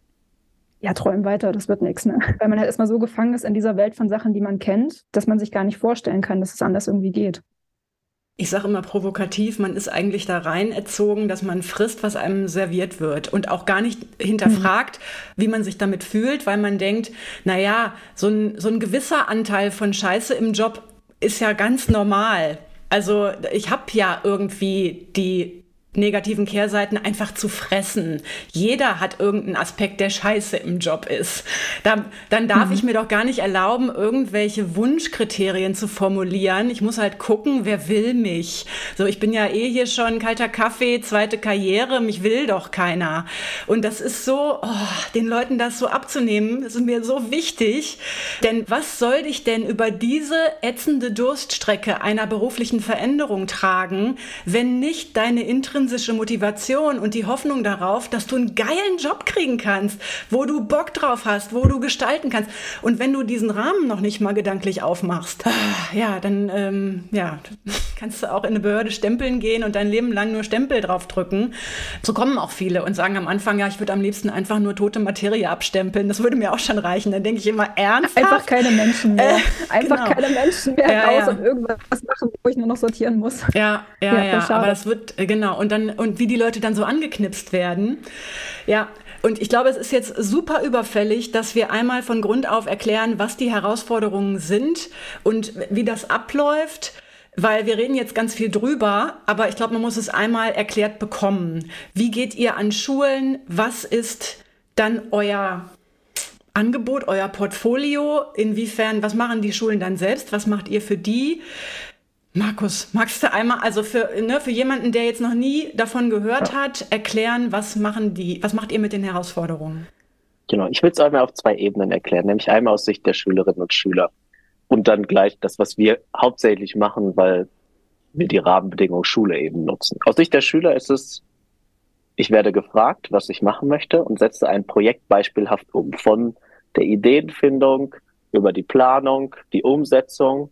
ja, träum weiter, das wird nichts, ne? Weil man halt erstmal so gefangen ist in dieser Welt von Sachen, die man kennt, dass man sich gar nicht vorstellen kann, dass es anders irgendwie geht. Ich sage immer provokativ, man ist eigentlich da rein erzogen, dass man frisst, was einem serviert wird und auch gar nicht hinterfragt, mhm. wie man sich damit fühlt, weil man denkt, naja, so ein, so ein gewisser Anteil von Scheiße im Job ist ja ganz normal. Also ich habe ja irgendwie die negativen Kehrseiten einfach zu fressen. Jeder hat irgendeinen Aspekt, der scheiße im Job ist. Da, dann darf mhm. ich mir doch gar nicht erlauben, irgendwelche Wunschkriterien zu formulieren. Ich muss halt gucken, wer will mich. So, ich bin ja eh hier schon kalter Kaffee, zweite Karriere, mich will doch keiner. Und das ist so, oh, den Leuten das so abzunehmen, ist mir so wichtig. Denn was soll dich denn über diese ätzende Durststrecke einer beruflichen Veränderung tragen, wenn nicht deine Interessen intrinsische Motivation und die Hoffnung darauf, dass du einen geilen Job kriegen kannst, wo du Bock drauf hast, wo du gestalten kannst. Und wenn du diesen Rahmen noch nicht mal gedanklich aufmachst, ah, ja, dann ähm, ja, kannst du auch in eine Behörde stempeln gehen und dein Leben lang nur Stempel draufdrücken. So kommen auch viele und sagen am Anfang, ja, ich würde am liebsten einfach nur tote Materie abstempeln. Das würde mir auch schon reichen. Dann denke ich immer ernsthaft. Einfach keine Menschen mehr. Äh, Einfach genau. keine Menschen mehr ja, raus ja. und irgendwas machen, wo ich nur noch sortieren muss. Ja, ja, ja. ja. Aber das wird, äh, genau. Und dann, und wie die Leute dann so angeknipst werden. Ja, und ich glaube, es ist jetzt super überfällig, dass wir einmal von Grund auf erklären, was die Herausforderungen sind und wie das abläuft. Weil wir reden jetzt ganz viel drüber, aber ich glaube, man muss es einmal erklärt bekommen. Wie geht ihr an Schulen? Was ist dann euer Angebot, euer Portfolio? Inwiefern, was machen die Schulen dann selbst? Was macht ihr für die? Markus, magst du einmal, also für, ne, für jemanden, der jetzt noch nie davon gehört ja. hat, erklären, was machen die, was macht ihr mit den Herausforderungen? Genau, ich will es einmal auf zwei Ebenen erklären, nämlich einmal aus Sicht der Schülerinnen und Schüler und dann gleich das, was wir hauptsächlich machen, weil wir die Rahmenbedingungen Schule eben nutzen. Aus Sicht der Schüler ist es, ich werde gefragt, was ich machen möchte und setze ein Projekt beispielhaft um, von der Ideenfindung über die Planung, die Umsetzung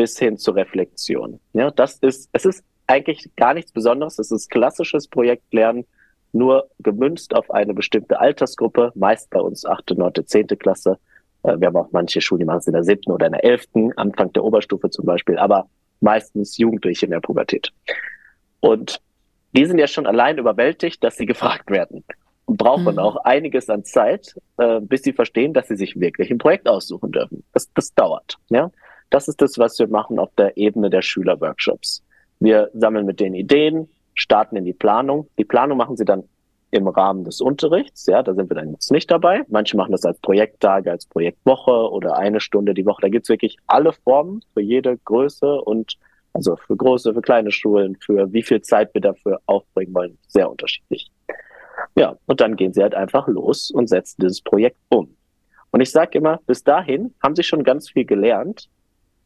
bis hin zur Reflexion. Ja, das ist, es ist eigentlich gar nichts Besonderes. Es ist klassisches Projektlernen, nur gemünzt auf eine bestimmte Altersgruppe, meist bei uns achte, neunte, zehnte Klasse. Äh, wir haben auch manche Schulen, die machen es in der siebten oder in der elften, Anfang der Oberstufe zum Beispiel, aber meistens Jugendliche in der Pubertät. Und die sind ja schon allein überwältigt, dass sie gefragt werden und brauchen mhm. auch einiges an Zeit, äh, bis sie verstehen, dass sie sich wirklich ein Projekt aussuchen dürfen. Das, das dauert. Ja? Das ist das, was wir machen auf der Ebene der Schülerworkshops. Wir sammeln mit den Ideen, starten in die Planung. Die Planung machen sie dann im Rahmen des Unterrichts. Ja, da sind wir dann jetzt nicht dabei. Manche machen das als Projekttage, als Projektwoche oder eine Stunde die Woche. Da gibt's wirklich alle Formen für jede Größe und also für große, für kleine Schulen, für wie viel Zeit wir dafür aufbringen wollen, sehr unterschiedlich. Ja, und dann gehen sie halt einfach los und setzen dieses Projekt um. Und ich sage immer, bis dahin haben sie schon ganz viel gelernt,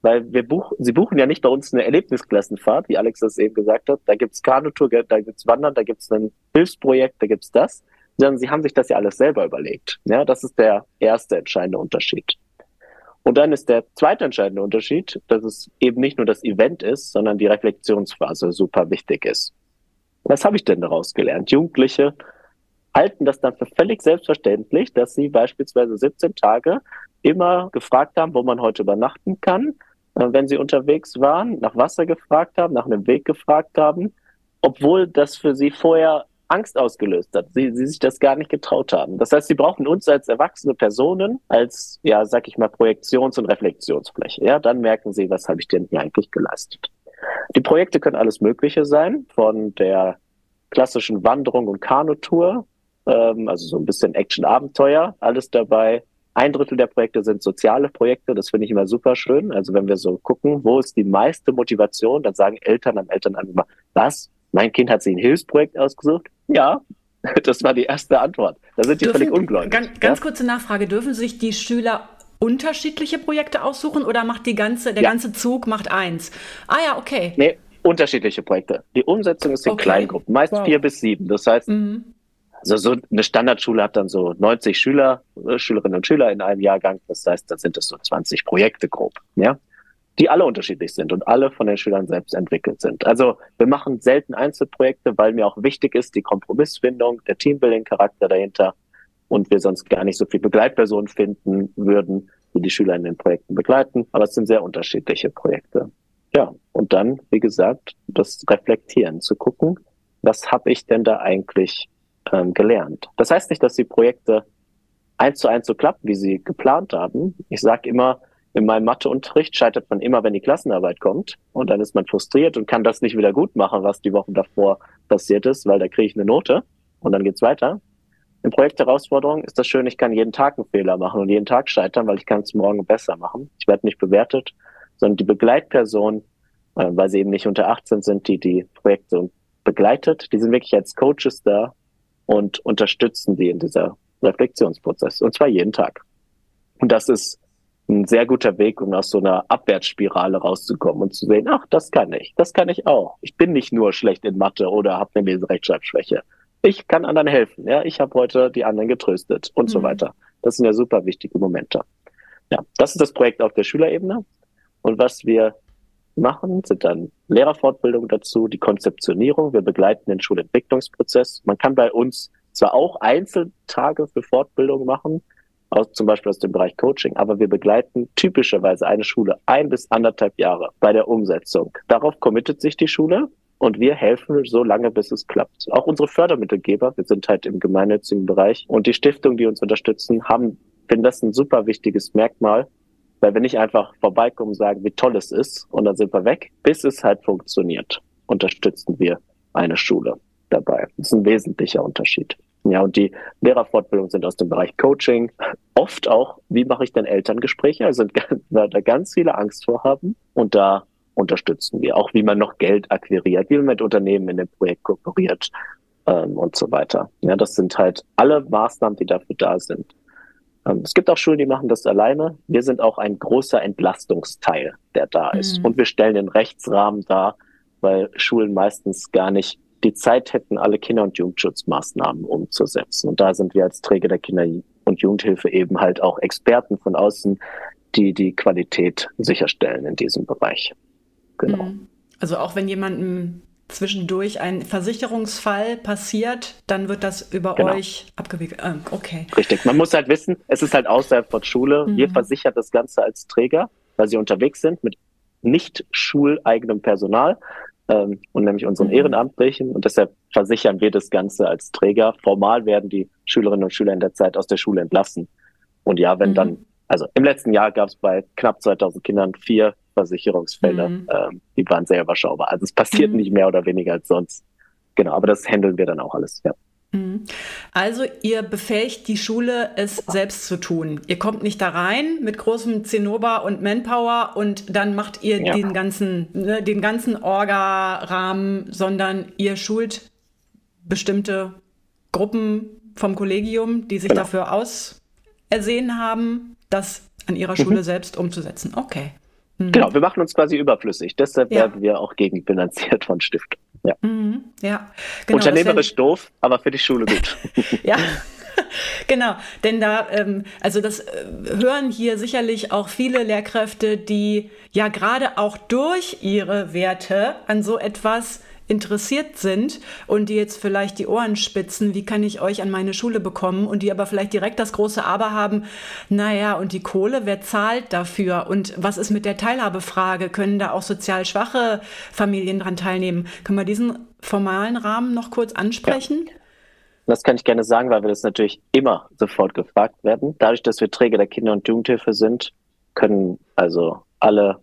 weil wir buchen, sie buchen ja nicht bei uns eine Erlebnisklassenfahrt, wie Alex das eben gesagt hat. Da gibt's Kanutour, da gibt's Wandern, da gibt's ein Hilfsprojekt, da gibt's das. Sondern sie haben sich das ja alles selber überlegt. Ja, das ist der erste entscheidende Unterschied. Und dann ist der zweite entscheidende Unterschied, dass es eben nicht nur das Event ist, sondern die Reflexionsphase super wichtig ist. Was habe ich denn daraus gelernt? Jugendliche halten das dann für völlig selbstverständlich, dass sie beispielsweise 17 Tage immer gefragt haben, wo man heute übernachten kann, wenn sie unterwegs waren, nach Wasser gefragt haben, nach einem Weg gefragt haben, obwohl das für sie vorher Angst ausgelöst hat, sie, sie sich das gar nicht getraut haben. Das heißt, sie brauchen uns als erwachsene Personen, als, ja, sag ich mal, Projektions- und Reflexionsfläche. Ja, dann merken sie, was habe ich denn hier eigentlich geleistet. Die Projekte können alles Mögliche sein, von der klassischen Wanderung und Kanutour, ähm, also so ein bisschen Action-Abenteuer, alles dabei, ein Drittel der Projekte sind soziale Projekte. Das finde ich immer super schön. Also wenn wir so gucken, wo ist die meiste Motivation, dann sagen Eltern am Elternamt immer, was? Mein Kind hat sich ein Hilfsprojekt ausgesucht? Ja, das war die erste Antwort. Da sind die dürfen, völlig ungläubig. Ganz, ganz ja? kurze Nachfrage. Dürfen sich die Schüler unterschiedliche Projekte aussuchen oder macht die ganze, der ja. ganze Zug macht eins? Ah ja, okay. Nee, unterschiedliche Projekte. Die Umsetzung ist in okay. Kleingruppen, meist wow. vier bis sieben. Das heißt, mhm. Also so eine Standardschule hat dann so 90 Schüler, äh, Schülerinnen und Schüler in einem Jahrgang. Das heißt, dann sind es so 20 Projekte grob, ja, die alle unterschiedlich sind und alle von den Schülern selbst entwickelt sind. Also wir machen selten Einzelprojekte, weil mir auch wichtig ist die Kompromissfindung, der Teambuilding-Charakter dahinter und wir sonst gar nicht so viel Begleitpersonen finden würden, die die Schüler in den Projekten begleiten. Aber es sind sehr unterschiedliche Projekte. Ja, und dann, wie gesagt, das Reflektieren, zu gucken, was habe ich denn da eigentlich ähm, gelernt. Das heißt nicht, dass die Projekte eins zu eins so klappen, wie sie geplant haben. Ich sage immer, in meinem Matheunterricht scheitert man immer, wenn die Klassenarbeit kommt und dann ist man frustriert und kann das nicht wieder gut machen, was die Wochen davor passiert ist, weil da kriege ich eine Note und dann geht's weiter. In Projektherausforderungen ist das schön, ich kann jeden Tag einen Fehler machen und jeden Tag scheitern, weil ich kann es morgen besser machen. Ich werde nicht bewertet, sondern die Begleitperson, äh, weil sie eben nicht unter 18 sind, die die Projekte begleitet, die sind wirklich als Coaches da und unterstützen die in dieser Reflexionsprozess. Und zwar jeden Tag. Und das ist ein sehr guter Weg, um aus so einer Abwärtsspirale rauszukommen und zu sehen, ach, das kann ich, das kann ich auch. Ich bin nicht nur schlecht in Mathe oder habe eine Leserechtschreibschwäche. Ich kann anderen helfen. Ja, ich habe heute die anderen getröstet und mhm. so weiter. Das sind ja super wichtige Momente. Ja, das ist das Projekt auf der Schülerebene. Und was wir machen, sind dann Lehrerfortbildungen dazu, die Konzeptionierung. Wir begleiten den Schulentwicklungsprozess. Man kann bei uns zwar auch Einzeltage für Fortbildung machen, aus, zum Beispiel aus dem Bereich Coaching, aber wir begleiten typischerweise eine Schule ein bis anderthalb Jahre bei der Umsetzung. Darauf committet sich die Schule und wir helfen so lange, bis es klappt. Auch unsere Fördermittelgeber, wir sind halt im gemeinnützigen Bereich und die Stiftungen, die uns unterstützen, haben, finden das ein super wichtiges Merkmal, weil wir nicht einfach vorbeikommen und sagen, wie toll es ist und dann sind wir weg, bis es halt funktioniert, unterstützen wir eine Schule dabei. Das ist ein wesentlicher Unterschied. Ja, und die Lehrerfortbildungen sind aus dem Bereich Coaching. Oft auch, wie mache ich denn Elterngespräche? Also da ganz viele Angst vor. Und da unterstützen wir. Auch wie man noch Geld akquiriert, wie man mit Unternehmen in dem Projekt kooperiert ähm, und so weiter. Ja, das sind halt alle Maßnahmen, die dafür da sind. Ähm, es gibt auch Schulen, die machen das alleine. Wir sind auch ein großer Entlastungsteil, der da ist. Mhm. Und wir stellen den Rechtsrahmen dar, weil Schulen meistens gar nicht die Zeit hätten, alle Kinder- und Jugendschutzmaßnahmen umzusetzen. Und da sind wir als Träger der Kinder- und Jugendhilfe eben halt auch Experten von außen, die die Qualität sicherstellen in diesem Bereich. Genau. Mhm. Also auch wenn jemandem zwischendurch ein Versicherungsfall passiert, dann wird das über genau. euch abgewickelt. Ah, okay. Richtig. Man muss halt wissen, es ist halt außerhalb von Schule. Mhm. Wir versichern das Ganze als Träger, weil sie unterwegs sind mit nicht schuleigenem Personal ähm, und nämlich unseren mhm. Ehrenamtlichen. Und deshalb versichern wir das Ganze als Träger. Formal werden die Schülerinnen und Schüler in der Zeit aus der Schule entlassen. Und ja, wenn mhm. dann, also im letzten Jahr gab es bei knapp 2000 Kindern vier Versicherungsfälle. Mhm. Ähm, die waren sehr überschaubar. Also es passiert mhm. nicht mehr oder weniger als sonst. Genau, aber das handeln wir dann auch alles, ja. Mhm. Also ihr befähigt die Schule, es selbst zu tun. Ihr kommt nicht da rein mit großem Zinnober und Manpower und dann macht ihr ja. den ganzen, ne, den ganzen Orga-Rahmen, sondern ihr schult bestimmte Gruppen vom Kollegium, die sich genau. dafür ausersehen haben, das an ihrer Schule mhm. selbst umzusetzen. Okay. Mhm. Genau, wir machen uns quasi überflüssig. Deshalb ja. werden wir auch gegenfinanziert von Stiftungen. Ja. Mhm, ja. Genau, Unternehmerisch wär... doof, aber für die Schule gut. ja. Genau, denn da, ähm, also das äh, hören hier sicherlich auch viele Lehrkräfte, die ja gerade auch durch ihre Werte an so etwas interessiert sind und die jetzt vielleicht die Ohren spitzen, wie kann ich euch an meine Schule bekommen und die aber vielleicht direkt das große Aber haben, naja, und die Kohle, wer zahlt dafür und was ist mit der Teilhabefrage? Können da auch sozial schwache Familien dran teilnehmen? Können wir diesen formalen Rahmen noch kurz ansprechen? Ja. Das kann ich gerne sagen, weil wir das natürlich immer sofort gefragt werden. Dadurch, dass wir Träger der Kinder- und Jugendhilfe sind, können also alle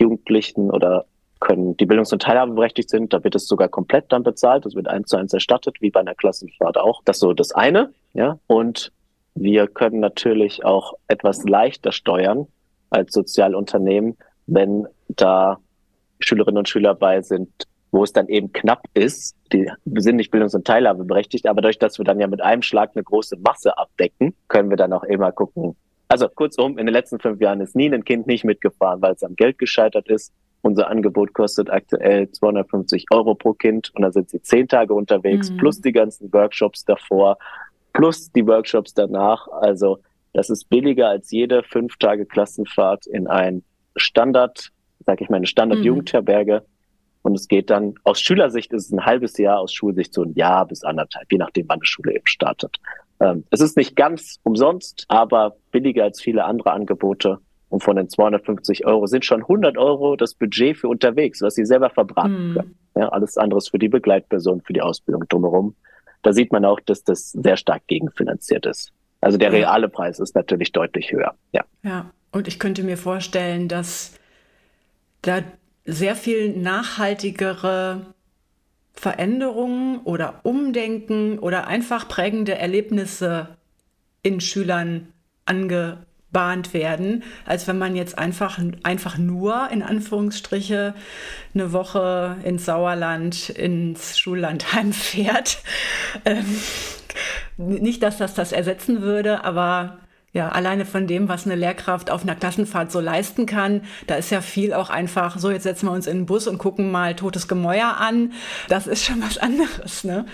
Jugendlichen oder können, die bildungs- und teilhabeberechtigt sind, da wird es sogar komplett dann bezahlt. Das wird eins zu eins erstattet, wie bei einer Klassenfahrt auch. Das ist so das eine, ja. Und wir können natürlich auch etwas leichter steuern als Sozialunternehmen, wenn da Schülerinnen und Schüler bei sind, wo es dann eben knapp ist. Die sind nicht bildungs- und teilhabeberechtigt, aber dadurch, dass wir dann ja mit einem Schlag eine große Masse abdecken, können wir dann auch immer gucken. Also kurzum, in den letzten fünf Jahren ist nie ein Kind nicht mitgefahren, weil es am Geld gescheitert ist. Unser Angebot kostet aktuell 250 Euro pro Kind und da sind sie zehn Tage unterwegs, mhm. plus die ganzen Workshops davor, plus die Workshops danach. Also das ist billiger als jede fünf Tage Klassenfahrt in ein Standard, sag ich mal, eine Standard-Jugendherberge. Mhm. Und es geht dann, aus Schülersicht ist es ein halbes Jahr, aus Schulsicht so ein Jahr bis anderthalb, je nachdem, wann die Schule eben startet. Ähm, es ist nicht ganz umsonst, aber billiger als viele andere Angebote. Und von den 250 Euro sind schon 100 Euro das Budget für unterwegs, was sie selber verbraten mm. können. Ja, alles andere ist für die Begleitperson, für die Ausbildung drumherum. Da sieht man auch, dass das sehr stark gegenfinanziert ist. Also der reale Preis ist natürlich deutlich höher. Ja. Ja. Und ich könnte mir vorstellen, dass da sehr viel nachhaltigere Veränderungen oder Umdenken oder einfach prägende Erlebnisse in Schülern ange bahnt werden, als wenn man jetzt einfach, einfach nur in Anführungsstriche eine Woche ins Sauerland, ins Schullandheim fährt. Ähm, nicht, dass das das ersetzen würde, aber Ja, alleine von dem, was eine Lehrkraft auf einer Klassenfahrt so leisten kann, da ist ja viel auch einfach, so jetzt setzen wir uns in den Bus und gucken mal totes Gemäuer an. Das ist schon was anderes, ne?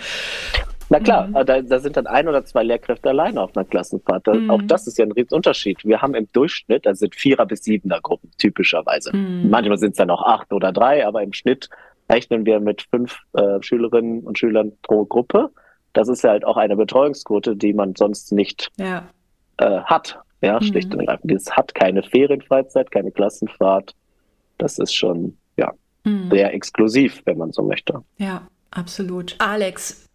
Na klar, mhm. da, da, sind dann ein oder zwei Lehrkräfte alleine auf einer Klassenfahrt. mhm. Auch das ist ja ein Riesenunterschied. Wir haben im Durchschnitt, da sind Vierer- bis Siebener Gruppen typischerweise. Mhm. Manchmal sind es dann auch acht oder drei, aber im Schnitt rechnen wir mit fünf äh, Schülerinnen und Schülern pro Gruppe. Das ist ja halt auch eine Betreuungsquote, die man sonst nicht ja. äh, hat. Ja, mhm. schlicht und ergreifend. Es hat keine Ferienfreizeit, keine Klassenfahrt. Das ist schon, ja, mhm. sehr exklusiv, wenn man so möchte. Ja, absolut. Alex,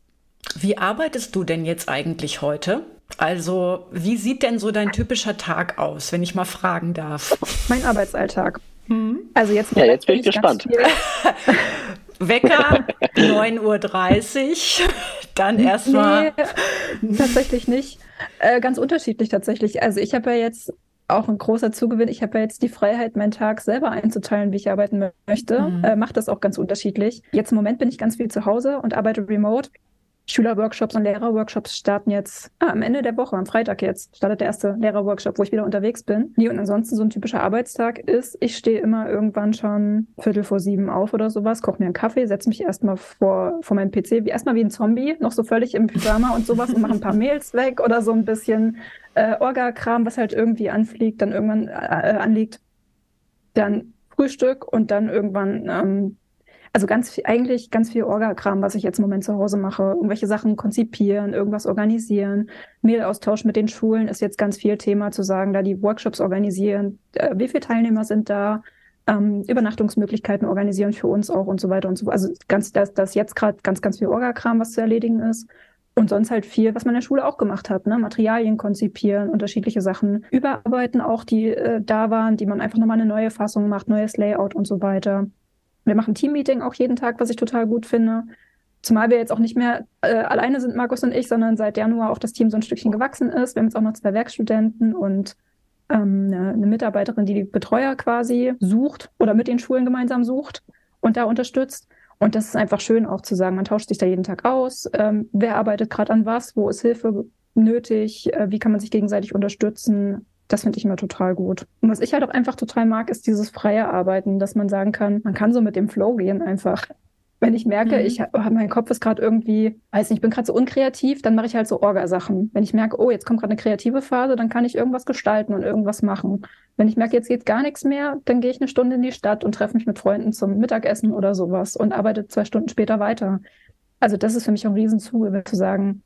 wie arbeitest du denn jetzt eigentlich heute? Also, wie sieht denn so dein typischer Tag aus, wenn ich mal fragen darf? Mein Arbeitsalltag. Mhm. Also jetzt, ja, jetzt bin ich gespannt. Wecker 9.30 Uhr, dann erstmal. Nee, tatsächlich nicht. Äh, ganz unterschiedlich tatsächlich. Also ich habe ja jetzt auch ein großer Zugewinn. Ich habe ja jetzt die Freiheit, meinen Tag selber einzuteilen, wie ich arbeiten möchte. Mhm. Äh, Mache das auch ganz unterschiedlich. Jetzt im Moment bin ich ganz viel zu Hause und arbeite remote. Schülerworkshops und Lehrerworkshops starten jetzt ah, am Ende der Woche, am Freitag jetzt, startet der erste Lehrerworkshop, wo ich wieder unterwegs bin. Nee, und ansonsten so ein typischer Arbeitstag ist, ich stehe immer irgendwann schon Viertel vor sieben auf oder sowas, koche mir einen Kaffee, setze mich erstmal vor, vor meinem PC, wie, erstmal wie ein Zombie, noch so völlig im Pyjama und sowas und mache ein paar Mails weg oder so ein bisschen äh, Orga-Kram, was halt irgendwie anfliegt, dann irgendwann äh, anliegt. Dann Frühstück und dann irgendwann ähm, also ganz viel, eigentlich ganz viel Orga-Kram, was ich jetzt im Moment zu Hause mache. Irgendwelche Sachen konzipieren, irgendwas organisieren. Mailaustausch mit den Schulen ist jetzt ganz viel Thema zu sagen, da die Workshops organisieren. Äh, wie viele Teilnehmer sind da? Ähm, Übernachtungsmöglichkeiten organisieren für uns auch und so weiter und so fort. Also ganz, das, das jetzt gerade ganz, ganz viel Orga-Kram, was zu erledigen ist. Und sonst halt viel, was man in der Schule auch gemacht hat, ne? Materialien konzipieren, unterschiedliche Sachen überarbeiten auch, die äh, da waren, die man einfach nochmal eine neue Fassung macht, neues Layout und so weiter. Wir machen Teammeeting auch jeden Tag, was ich total gut finde. Zumal wir jetzt auch nicht mehr äh, alleine sind, Markus und ich, sondern seit Januar auch das Team so ein Stückchen gewachsen ist. Wir haben jetzt auch noch zwei Werkstudenten und ähm, eine, eine Mitarbeiterin, die die Betreuer quasi sucht oder mit den Schulen gemeinsam sucht und da unterstützt. Und das ist einfach schön auch zu sagen, man tauscht sich da jeden Tag aus. Ähm, wer arbeitet gerade an was? Wo ist Hilfe nötig? Äh, wie kann man sich gegenseitig unterstützen? Das finde ich immer total gut. Und was ich halt auch einfach total mag, ist dieses freie Arbeiten, dass man sagen kann, man kann so mit dem Flow gehen einfach. Wenn ich merke, mhm. ich mein Kopf ist gerade irgendwie, weiß nicht, ich bin gerade so unkreativ, dann mache ich halt so Orga-Sachen. Wenn ich merke, oh, jetzt kommt gerade eine kreative Phase, dann kann ich irgendwas gestalten und irgendwas machen. Wenn ich merke, jetzt geht gar nichts mehr, dann gehe ich eine Stunde in die Stadt und treffe mich mit Freunden zum Mittagessen oder sowas und arbeite zwei Stunden später weiter. Also das ist für mich ein Riesenzugewinn zu sagen,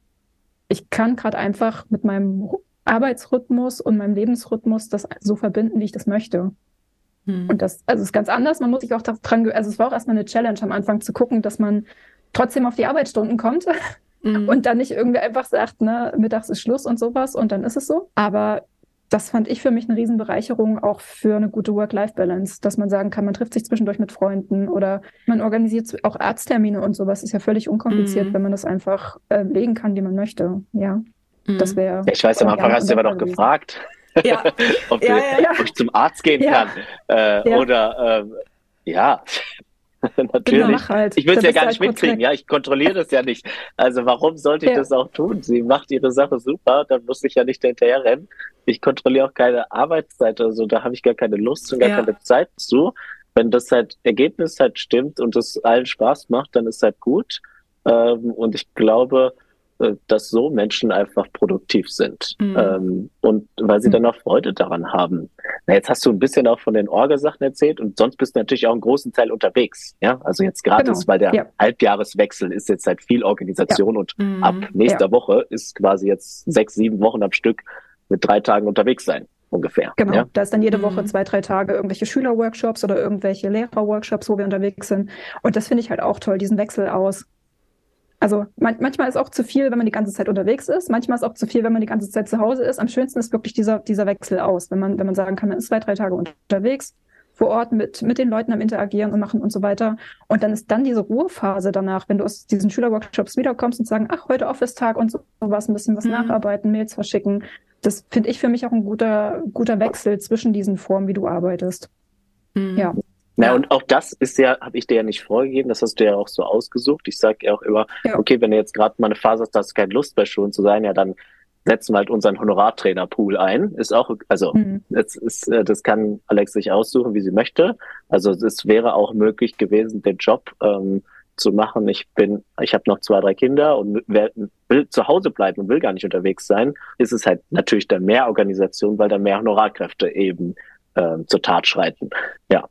ich kann gerade einfach mit meinem Arbeitsrhythmus und meinem Lebensrhythmus das so verbinden, wie ich das möchte. Hm. Und das, also ist ganz anders. Man muss sich auch dran, also es war auch erstmal eine Challenge am Anfang zu gucken, dass man trotzdem auf die Arbeitsstunden kommt hm. und dann nicht irgendwie einfach sagt, ne, mittags ist Schluss und sowas und dann ist es so. Aber das fand ich für mich eine Riesenbereicherung auch für eine gute Work-Life-Balance, dass man sagen kann, man trifft sich zwischendurch mit Freunden oder man organisiert auch Arzttermine und sowas. Ist ja völlig unkompliziert, mhm. wenn man das einfach äh, legen kann, wie man möchte. Ja. Das mhm. wäre. Ich weiß, am Anfang hast du aber noch gefragt, ja. ob, ja, du, ja, ob, ich zum Arzt gehen kann. Äh, oder ähm, ja. Natürlich. Genau, halt. Ich will es ja gar nicht halt mitkriegen, ja. Ich kontrolliere das ja nicht. Also warum sollte ich das auch tun? Sie macht ihre Sache super, dann muss ich ja nicht hinterher rennen. Ich kontrolliere auch keine Arbeitszeit oder so, da habe ich gar keine Lust und gar keine Zeit zu. Wenn das halt Ergebnis halt stimmt und es allen Spaß macht, dann ist halt gut. Ähm, und ich glaube, äh, dass so Menschen einfach produktiv sind mhm. ähm, und weil sie mhm. dann auch Freude daran haben. Na, jetzt hast du ein bisschen auch von den Orgasachen erzählt und sonst bist du natürlich auch einen großen Teil unterwegs. Ja, also jetzt gerade genau. weil der ja. Halbjahreswechsel ist jetzt halt viel Organisation ja. und mhm. ab nächster ja. Woche ist quasi jetzt sechs, sieben Wochen am Stück mit drei Tagen unterwegs sein ungefähr. Genau, ja? da ist dann jede Woche mhm. zwei, drei Tage irgendwelche Schülerworkshops oder irgendwelche Lehrerworkshops, wo wir unterwegs sind. Und das finde ich halt auch toll, diesen Wechsel aus also man, manchmal ist auch zu viel, wenn man die ganze Zeit unterwegs ist. Manchmal ist auch zu viel, wenn man die ganze Zeit zu Hause ist. Am schönsten ist wirklich dieser, dieser Wechsel aus, wenn man, wenn man sagen kann, man ist zwei, drei Tage unterwegs, vor Ort mit, mit den Leuten am Interagieren und machen und so weiter. Und dann ist dann diese Ruhephase danach, wenn du aus diesen Schülerworkshops wiederkommst und sagen, ach, heute Office-Tag und sowas, ein bisschen was mhm. nacharbeiten, Mails verschicken. Das finde ich für mich auch ein guter, guter Wechsel zwischen diesen Formen, wie du arbeitest. Mhm. Ja. Na, ja. und auch das ist ja, habe ich dir ja nicht vorgegeben, das hast du ja auch so ausgesucht. Ich sage ja auch immer, ja. okay, wenn du jetzt gerade mal eine Phase hast, hast du keine Lust bei Schulen zu sein, ja, dann setzen wir halt unseren Honorartrainerpool ein. Ist auch, also mhm. das ist, äh, das kann Alex sich aussuchen, wie sie möchte. Also es wäre auch möglich gewesen, den Job ähm, zu machen. Ich bin, ich habe noch zwei, drei Kinder und will zu Hause bleiben und will gar nicht unterwegs sein. Ist es halt natürlich dann mehr Organisation, weil dann mehr Honorarkräfte eben ähm, zur Tat schreiten. Ja.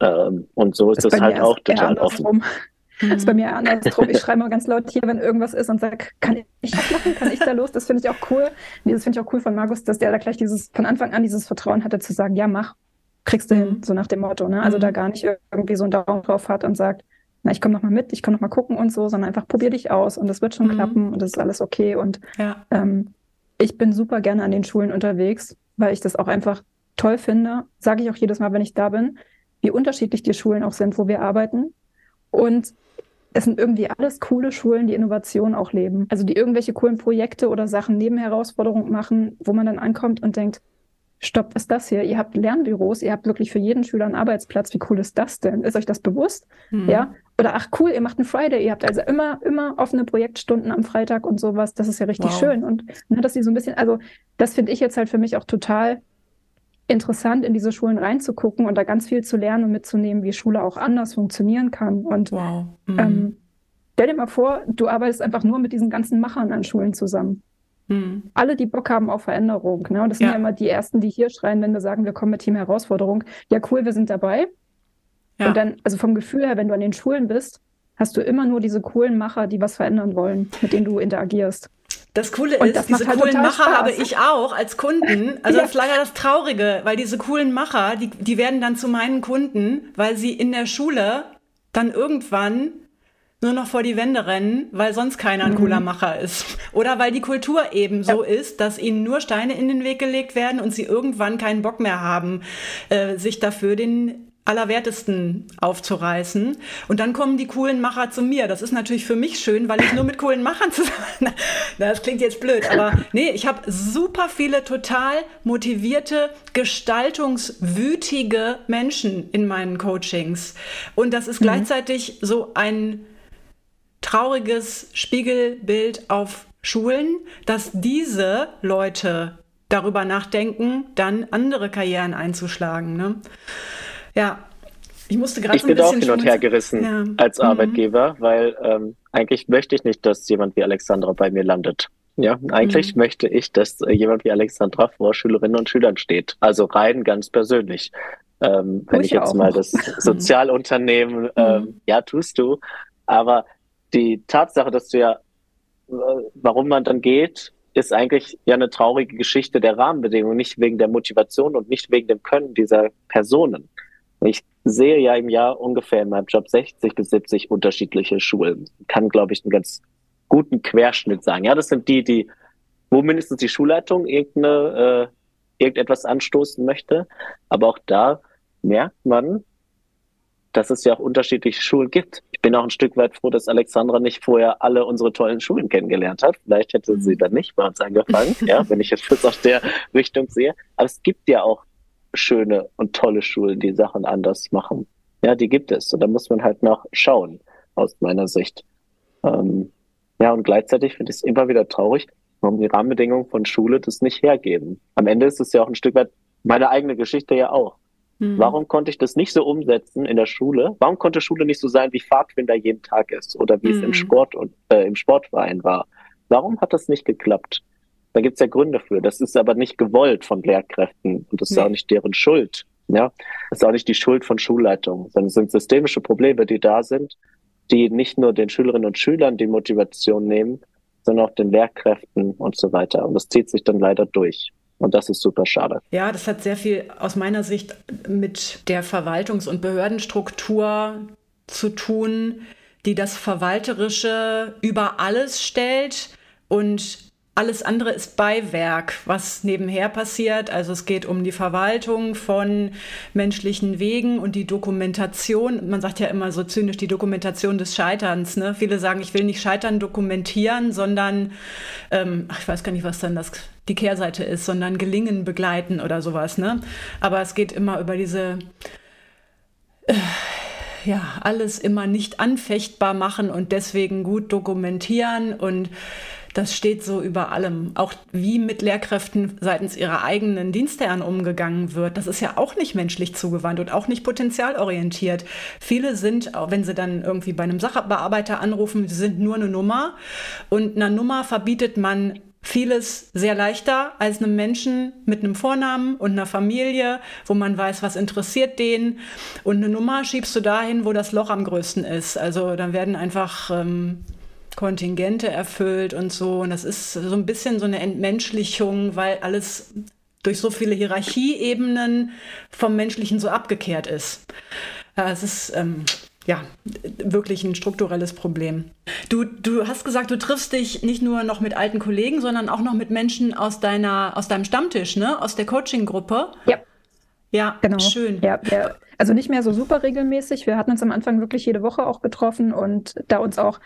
Ähm, und so ist es halt auch total offen. Das ist bei mir andersrum. Ich schreibe mal ganz laut hier, wenn irgendwas ist und sage, kann ich das machen? Kann ich da los? Das finde ich auch cool. Nee, das finde ich auch cool von Markus, dass der da gleich dieses, von Anfang an dieses Vertrauen hatte zu sagen, ja, mach, kriegst du hin, mhm. so nach dem Motto. Ne? Also da mhm. gar nicht irgendwie so einen Daumen drauf hat und sagt, na, ich komme noch mal mit, ich komme noch mal gucken und so, sondern einfach probier dich aus und das wird schon mhm. klappen und das ist alles okay. Und ja. ähm, ich bin super gerne an den Schulen unterwegs, weil ich das auch einfach toll finde. Sage ich auch jedes Mal, wenn ich da bin, wie unterschiedlich die Schulen auch sind, wo wir arbeiten. Und es sind irgendwie alles coole Schulen, die Innovation auch leben. Also die irgendwelche coolen Projekte oder Sachen neben Herausforderungen machen, wo man dann ankommt und denkt, stopp, was ist das hier? Ihr habt Lernbüros, ihr habt wirklich für jeden Schüler einen Arbeitsplatz. Wie cool ist das denn? Ist euch das bewusst? Mhm. Ja. Oder ach cool, ihr macht einen Friday, ihr habt also immer, immer offene Projektstunden am Freitag und sowas. Das ist ja richtig wow. schön. Und ne, dass sie so ein bisschen, also das finde ich jetzt halt für mich auch total interessant, in diese Schulen reinzugucken und da ganz viel zu lernen und mitzunehmen, wie Schule auch anders funktionieren kann. Und wow. mhm. ähm, stell dir mal vor, du arbeitest einfach nur mit diesen ganzen Machern an Schulen zusammen. Mhm. Alle, die Bock haben auf Veränderung. Ne? Und das sind ja. ja immer die Ersten, die hier schreien, wenn wir sagen, wir kommen mit Team Herausforderung. Ja, cool, wir sind dabei. Ja. Und dann, also vom Gefühl her, wenn du an den Schulen bist, hast du immer nur diese coolen Macher, die was verändern wollen, mit denen du interagierst. Das Coole ist, das diese halt coolen Macher Spaß. habe ich auch als Kunden. Also ja. das ist leider das Traurige, weil diese coolen Macher, die, die werden dann zu meinen Kunden, weil sie in der Schule dann irgendwann nur noch vor die Wände rennen, weil sonst keiner ein mhm. cooler Macher ist. Oder weil die Kultur eben so ja. ist, dass ihnen nur Steine in den Weg gelegt werden und sie irgendwann keinen Bock mehr haben, äh, sich dafür den Allerwertesten aufzureißen. Und dann kommen die coolen Macher zu mir. Das ist natürlich für mich schön, weil ich nur mit coolen Machern zusammen. das klingt jetzt blöd, aber nee, ich habe super viele total motivierte, gestaltungswütige Menschen in meinen Coachings. Und das ist mhm. gleichzeitig so ein trauriges Spiegelbild auf Schulen, dass diese Leute darüber nachdenken, dann andere Karrieren einzuschlagen. Ne? Ja, ich musste gerade Ich bin auch hin und her gerissen ja. als mhm. Arbeitgeber, weil ähm, eigentlich möchte ich nicht, dass jemand wie Alexandra bei mir landet. Ja, eigentlich mhm. möchte ich, dass äh, jemand wie Alexandra vor Schülerinnen und Schülern steht. Also rein ganz persönlich. Ähm, wenn ich, ich jetzt mal noch. das Sozialunternehmen, mhm. ähm, ja, tust du. Aber die Tatsache, dass du ja, äh, warum man dann geht, ist eigentlich ja eine traurige Geschichte der Rahmenbedingungen, nicht wegen der Motivation und nicht wegen dem Können dieser Personen. Ich sehe ja im Jahr ungefähr in meinem Job 60 bis 70 unterschiedliche Schulen. Kann, glaube ich, einen ganz guten Querschnitt sagen. Ja, das sind die, die, wo mindestens die Schulleitung irgendeine, äh, irgendetwas anstoßen möchte. Aber auch da merkt man, dass es ja auch unterschiedliche Schulen gibt. Ich bin auch ein Stück weit froh, dass Alexandra nicht vorher alle unsere tollen Schulen kennengelernt hat. Vielleicht hätte sie mhm. dann nicht bei uns angefangen, ja, wenn ich jetzt aus der Richtung sehe. Aber es gibt ja auch schöne und tolle Schulen, die Sachen anders machen. Ja, die gibt es. Und da muss man halt noch schauen, aus meiner Sicht. Ähm, ja, und gleichzeitig finde ich es immer wieder traurig, warum die Rahmenbedingungen von Schule das nicht hergeben. Am Ende ist es ja auch ein Stück weit meine eigene Geschichte ja auch. Mhm. Warum konnte ich das nicht so umsetzen in der Schule? Warum konnte Schule nicht so sein, wie Pfadfinder jeden Tag ist oder wie mhm. es im mhm. Sport und äh, im Sportverein war? Warum hat das nicht geklappt? Da gibt es ja Gründe für. Das ist aber nicht gewollt von Lehrkräften und das ist nee. auch nicht deren Schuld. Ja, das ist auch nicht die Schuld von Schulleitungen, sondern es sind systemische Probleme, die da sind, die nicht nur den Schülerinnen und Schülern die Motivation nehmen, sondern auch den Lehrkräften und so weiter. Und das zieht sich dann leider durch. Und das ist super schade. Ja, das hat sehr viel aus meiner Sicht mit der Verwaltungs- und Behördenstruktur zu tun, die das Verwalterische über alles stellt und alles andere ist Beiwerk, was nebenher passiert. Also es geht um die Verwaltung von menschlichen Wegen und die Dokumentation. Man sagt ja immer so zynisch die Dokumentation des Scheiterns. Ne? Viele sagen, ich will nicht Scheitern dokumentieren, sondern ähm, ach, ich weiß gar nicht, was dann das die Kehrseite ist, sondern Gelingen begleiten oder sowas. Ne? Aber es geht immer über diese äh, ja, alles immer nicht anfechtbar machen und deswegen gut dokumentieren und das steht so über allem. Auch wie mit Lehrkräften seitens ihrer eigenen Dienstherren umgegangen wird, das ist ja auch nicht menschlich zugewandt und auch nicht potenzialorientiert. Viele sind, wenn sie dann irgendwie bei einem Sachbearbeiter anrufen, sie sind nur eine Nummer und einer Nummer verbietet man vieles sehr leichter als einem Menschen mit einem Vornamen und einer Familie, wo man weiß, was interessiert den. Und eine Nummer schiebst du dahin, wo das Loch am größten ist. Also dann werden einfach ähm, Kontingente erfüllt und so. Und das ist so ein bisschen so eine Entmenschlichung, weil alles durch so viele Hierarchieebenen vom Menschlichen so abgekehrt ist. Es ist ähm, ja wirklich ein strukturelles Problem. Du, du hast gesagt, du triffst dich nicht nur noch mit alten Kollegen, sondern auch noch mit Menschen aus deiner, aus deinem Stammtisch, ne? Aus der Coaching-Gruppe. Ja. Ja, genau. schön. Ja, ja, also nicht mehr so super regelmäßig. Wir hatten uns am Anfang wirklich jede Woche auch getroffen und da uns auch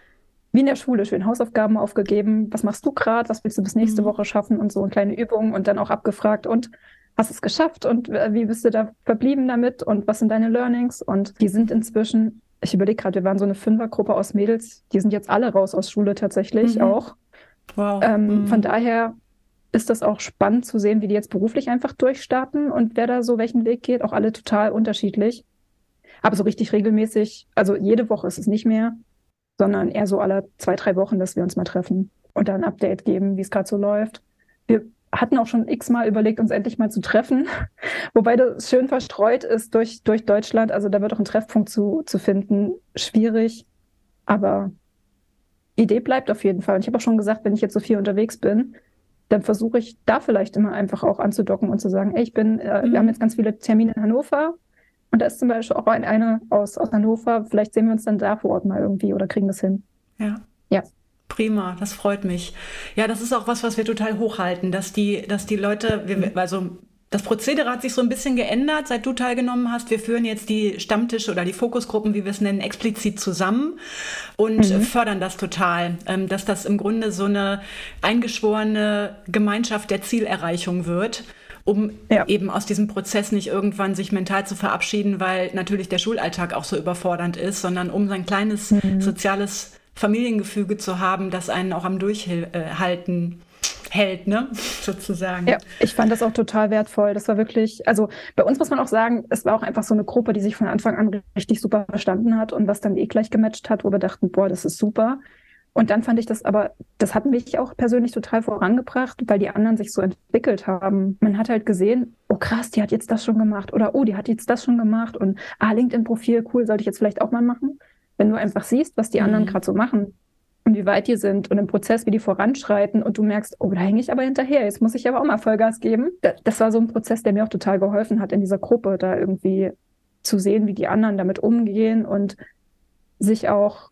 wie in der Schule schön Hausaufgaben aufgegeben. Was machst du gerade? Was willst du bis nächste mhm. Woche schaffen? Und so und kleine Übungen und dann auch abgefragt und hast es geschafft und äh, wie bist du da verblieben damit und was sind deine Learnings? Und die sind inzwischen, ich überlege gerade, wir waren so eine Fünfergruppe aus Mädels, die sind jetzt alle raus aus Schule tatsächlich mhm. auch. Wow. Ähm, mhm. Von daher ist das auch spannend zu sehen, wie die jetzt beruflich einfach durchstarten und wer da so welchen Weg geht. Auch alle total unterschiedlich. Aber so richtig regelmäßig, also jede Woche ist es nicht mehr sondern eher so alle zwei, drei Wochen, dass wir uns mal treffen und dann ein Update geben, wie es gerade so läuft. Wir hatten auch schon x-mal überlegt, uns endlich mal zu treffen, wobei das schön verstreut ist durch, durch Deutschland. Also da wird auch ein Treffpunkt zu, zu finden schwierig, aber Idee bleibt auf jeden Fall. Und ich habe auch schon gesagt, wenn ich jetzt so viel unterwegs bin, dann versuche ich da vielleicht immer einfach auch anzudocken und zu sagen, ey, ich bin, äh, mhm. wir haben jetzt ganz viele Termine in Hannover, und da ist zum Beispiel auch ein, eine aus, aus Hannover. Vielleicht sehen wir uns dann da vor Ort mal irgendwie oder kriegen das hin. Ja. Ja. Prima, das freut mich. Ja, das ist auch was, was wir total hochhalten, dass die, dass die Leute, wir, also das Prozedere hat sich so ein bisschen geändert, seit du teilgenommen hast. Wir führen jetzt die Stammtische oder die Fokusgruppen, wie wir es nennen, explizit zusammen und mhm. fördern das total, ähm, dass das im Grunde so eine eingeschworene Gemeinschaft der Zielerreichung wird um ja. eben aus diesem Prozess nicht irgendwann sich mental zu verabschieden, weil natürlich der Schulalltag auch so überfordernd ist, sondern um sein kleines mhm. soziales Familiengefüge zu haben, das einen auch am Durchhalten hält, ne, sozusagen. Ja, ich fand das auch total wertvoll. Das war wirklich, also bei uns muss man auch sagen, es war auch einfach so eine Gruppe, die sich von Anfang an richtig super verstanden hat und was dann eh gleich gematcht hat, wo wir dachten, boah, das ist super. Und dann fand ich das aber, das hat mich auch persönlich total vorangebracht, weil die anderen sich so entwickelt haben. Man hat halt gesehen, oh krass, die hat jetzt das schon gemacht oder oh, die hat jetzt das schon gemacht und ah, LinkedIn-Profil, cool, sollte ich jetzt vielleicht auch mal machen. Wenn du einfach siehst, was die mhm. anderen gerade so machen und wie weit die sind und im Prozess, wie die voranschreiten und du merkst, oh, da hänge ich aber hinterher, jetzt muss ich aber auch mal Vollgas geben. Das war so ein Prozess, der mir auch total geholfen hat in dieser Gruppe, da irgendwie zu sehen, wie die anderen damit umgehen und sich auch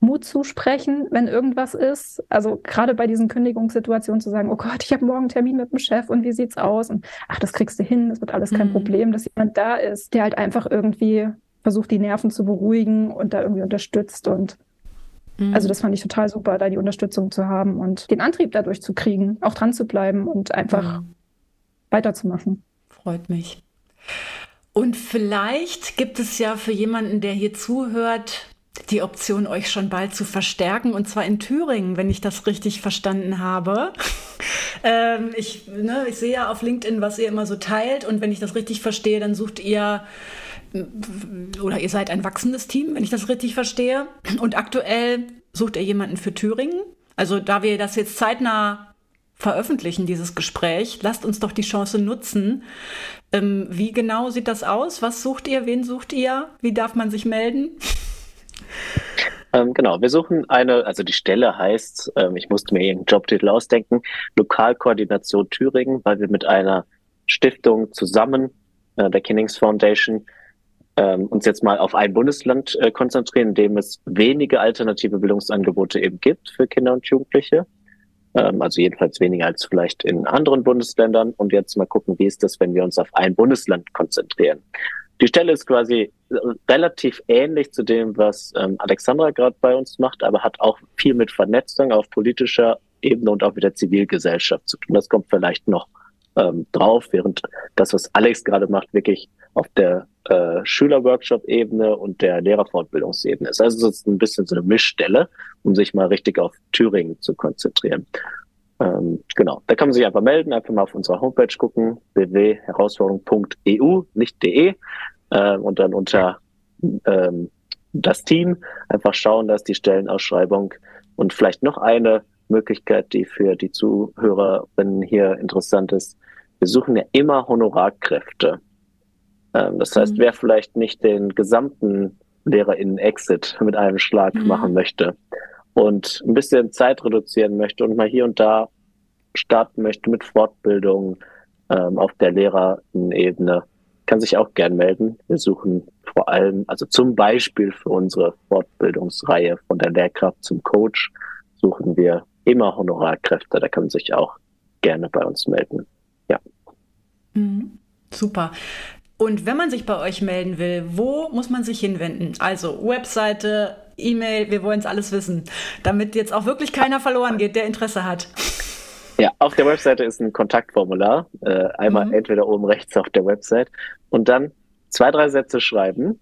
Mut zusprechen, wenn irgendwas ist. Also gerade bei diesen Kündigungssituationen zu sagen, oh Gott, ich habe morgen einen Termin mit dem Chef und wie sieht's aus? Und ach, das kriegst du hin, das wird alles kein mhm. Problem, dass jemand da ist, der halt einfach irgendwie versucht, die Nerven zu beruhigen und da irgendwie unterstützt. Und mhm. also das fand ich total super, da die Unterstützung zu haben und den Antrieb dadurch zu kriegen, auch dran zu bleiben und einfach mhm. weiterzumachen. Freut mich. Und vielleicht gibt es ja für jemanden, der hier zuhört, die Option, euch schon bald zu verstärken, und zwar in Thüringen, wenn ich das richtig verstanden habe. ähm, ich, ne, ich sehe ja auf LinkedIn, was ihr immer so teilt, und wenn ich das richtig verstehe, dann sucht ihr oder ihr seid ein wachsendes Team, wenn ich das richtig verstehe. Und aktuell sucht ihr jemanden für Thüringen. Also da wir das jetzt zeitnah veröffentlichen, dieses Gespräch, lasst uns doch die Chance nutzen. Ähm, wie genau sieht das aus? Was sucht ihr? Wen sucht ihr? Wie darf man sich melden? Ähm, genau, wir suchen eine, also die Stelle heißt, ähm, ich musste mir ihren Jobtitel ausdenken, Lokalkoordination Thüringen, weil wir mit einer Stiftung zusammen, äh, der Kinnings Foundation, ähm, uns jetzt mal auf ein Bundesland äh, konzentrieren, in dem es wenige alternative Bildungsangebote eben gibt für Kinder und Jugendliche. Ähm, also jedenfalls weniger als vielleicht in anderen Bundesländern. Und jetzt mal gucken, wie ist das, wenn wir uns auf ein Bundesland konzentrieren. Die Stelle ist quasi relativ ähnlich zu dem, was ähm, Alexandra gerade bei uns macht, aber hat auch viel mit Vernetzung auf politischer Ebene und auch mit der Zivilgesellschaft zu tun. Das kommt vielleicht noch ähm, drauf, während das, was Alex gerade macht, wirklich auf der äh, Schülerworkshop-Ebene und der Lehrerfortbildungsebene ist. Also es ist ein bisschen so eine Mischstelle, um sich mal richtig auf Thüringen zu konzentrieren. Ähm, genau, da kann man sich einfach melden, einfach mal auf unserer Homepage gucken, www.herausforderung.eu, nicht de, äh, und dann unter ähm, das Team einfach schauen, dass die Stellenausschreibung und vielleicht noch eine Möglichkeit, die für die Zuhörerinnen hier interessant ist. Wir suchen ja immer Honorarkräfte. Ähm, das heißt, mhm. wer vielleicht nicht den gesamten LehrerInnen-Exit mit einem Schlag mhm. machen möchte und ein bisschen Zeit reduzieren möchte und mal hier und da starten möchte mit Fortbildung ähm, auf der Lehrerinnen-Ebene, kann sich auch gern melden. Wir suchen vor allem, also zum Beispiel für unsere Fortbildungsreihe von der Lehrkraft zum Coach, suchen wir immer Honorarkräfte. Da kann man sich auch gerne bei uns melden. Ja. Mhm. Super. Und wenn man sich bei euch melden will, wo muss man sich hinwenden? Also Webseite, E-Mail, wir wollen es alles wissen, damit jetzt auch wirklich keiner verloren geht, der Interesse hat. Ja, auf der Webseite ist ein Kontaktformular. Äh, einmal mhm. entweder oben rechts auf der Website und dann zwei, drei Sätze schreiben.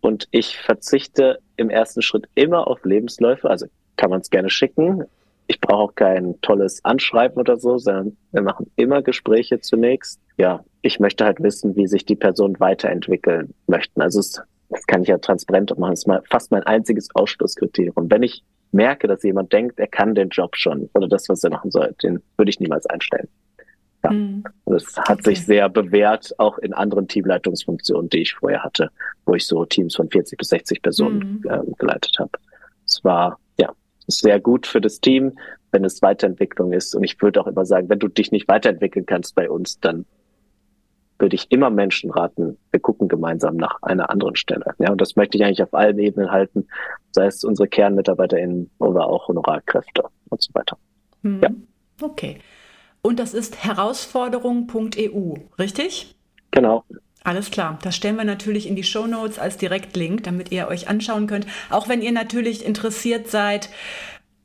Und ich verzichte im ersten Schritt immer auf Lebensläufe. Also kann man es gerne schicken. Ich brauche auch kein tolles Anschreiben oder so, sondern wir machen immer Gespräche zunächst. Ja, ich möchte halt wissen, wie sich die Person weiterentwickeln möchten. Also es, das kann ich ja transparent machen. Das ist mal fast mein einziges Ausschlusskriterium. Wenn ich merke, dass jemand denkt, er kann den Job schon oder das, was er machen soll, den würde ich niemals einstellen. Ja. Mhm. Das hat okay. sich sehr bewährt, auch in anderen Teamleitungsfunktionen, die ich vorher hatte, wo ich so Teams von 40 bis 60 Personen mhm. ähm, geleitet habe. Es war ja sehr gut für das Team, wenn es Weiterentwicklung ist. Und ich würde auch immer sagen, wenn du dich nicht weiterentwickeln kannst bei uns, dann würde ich immer Menschen raten, wir gucken gemeinsam nach einer anderen Stelle. Ja, und das möchte ich eigentlich auf allen Ebenen halten, sei es unsere KernmitarbeiterInnen oder auch Honorarkräfte und so weiter. Hm. Ja. Okay. Und das ist herausforderung.eu, richtig? Genau. Alles klar. Das stellen wir natürlich in die Show Notes als Direktlink, damit ihr euch anschauen könnt. Auch wenn ihr natürlich interessiert seid,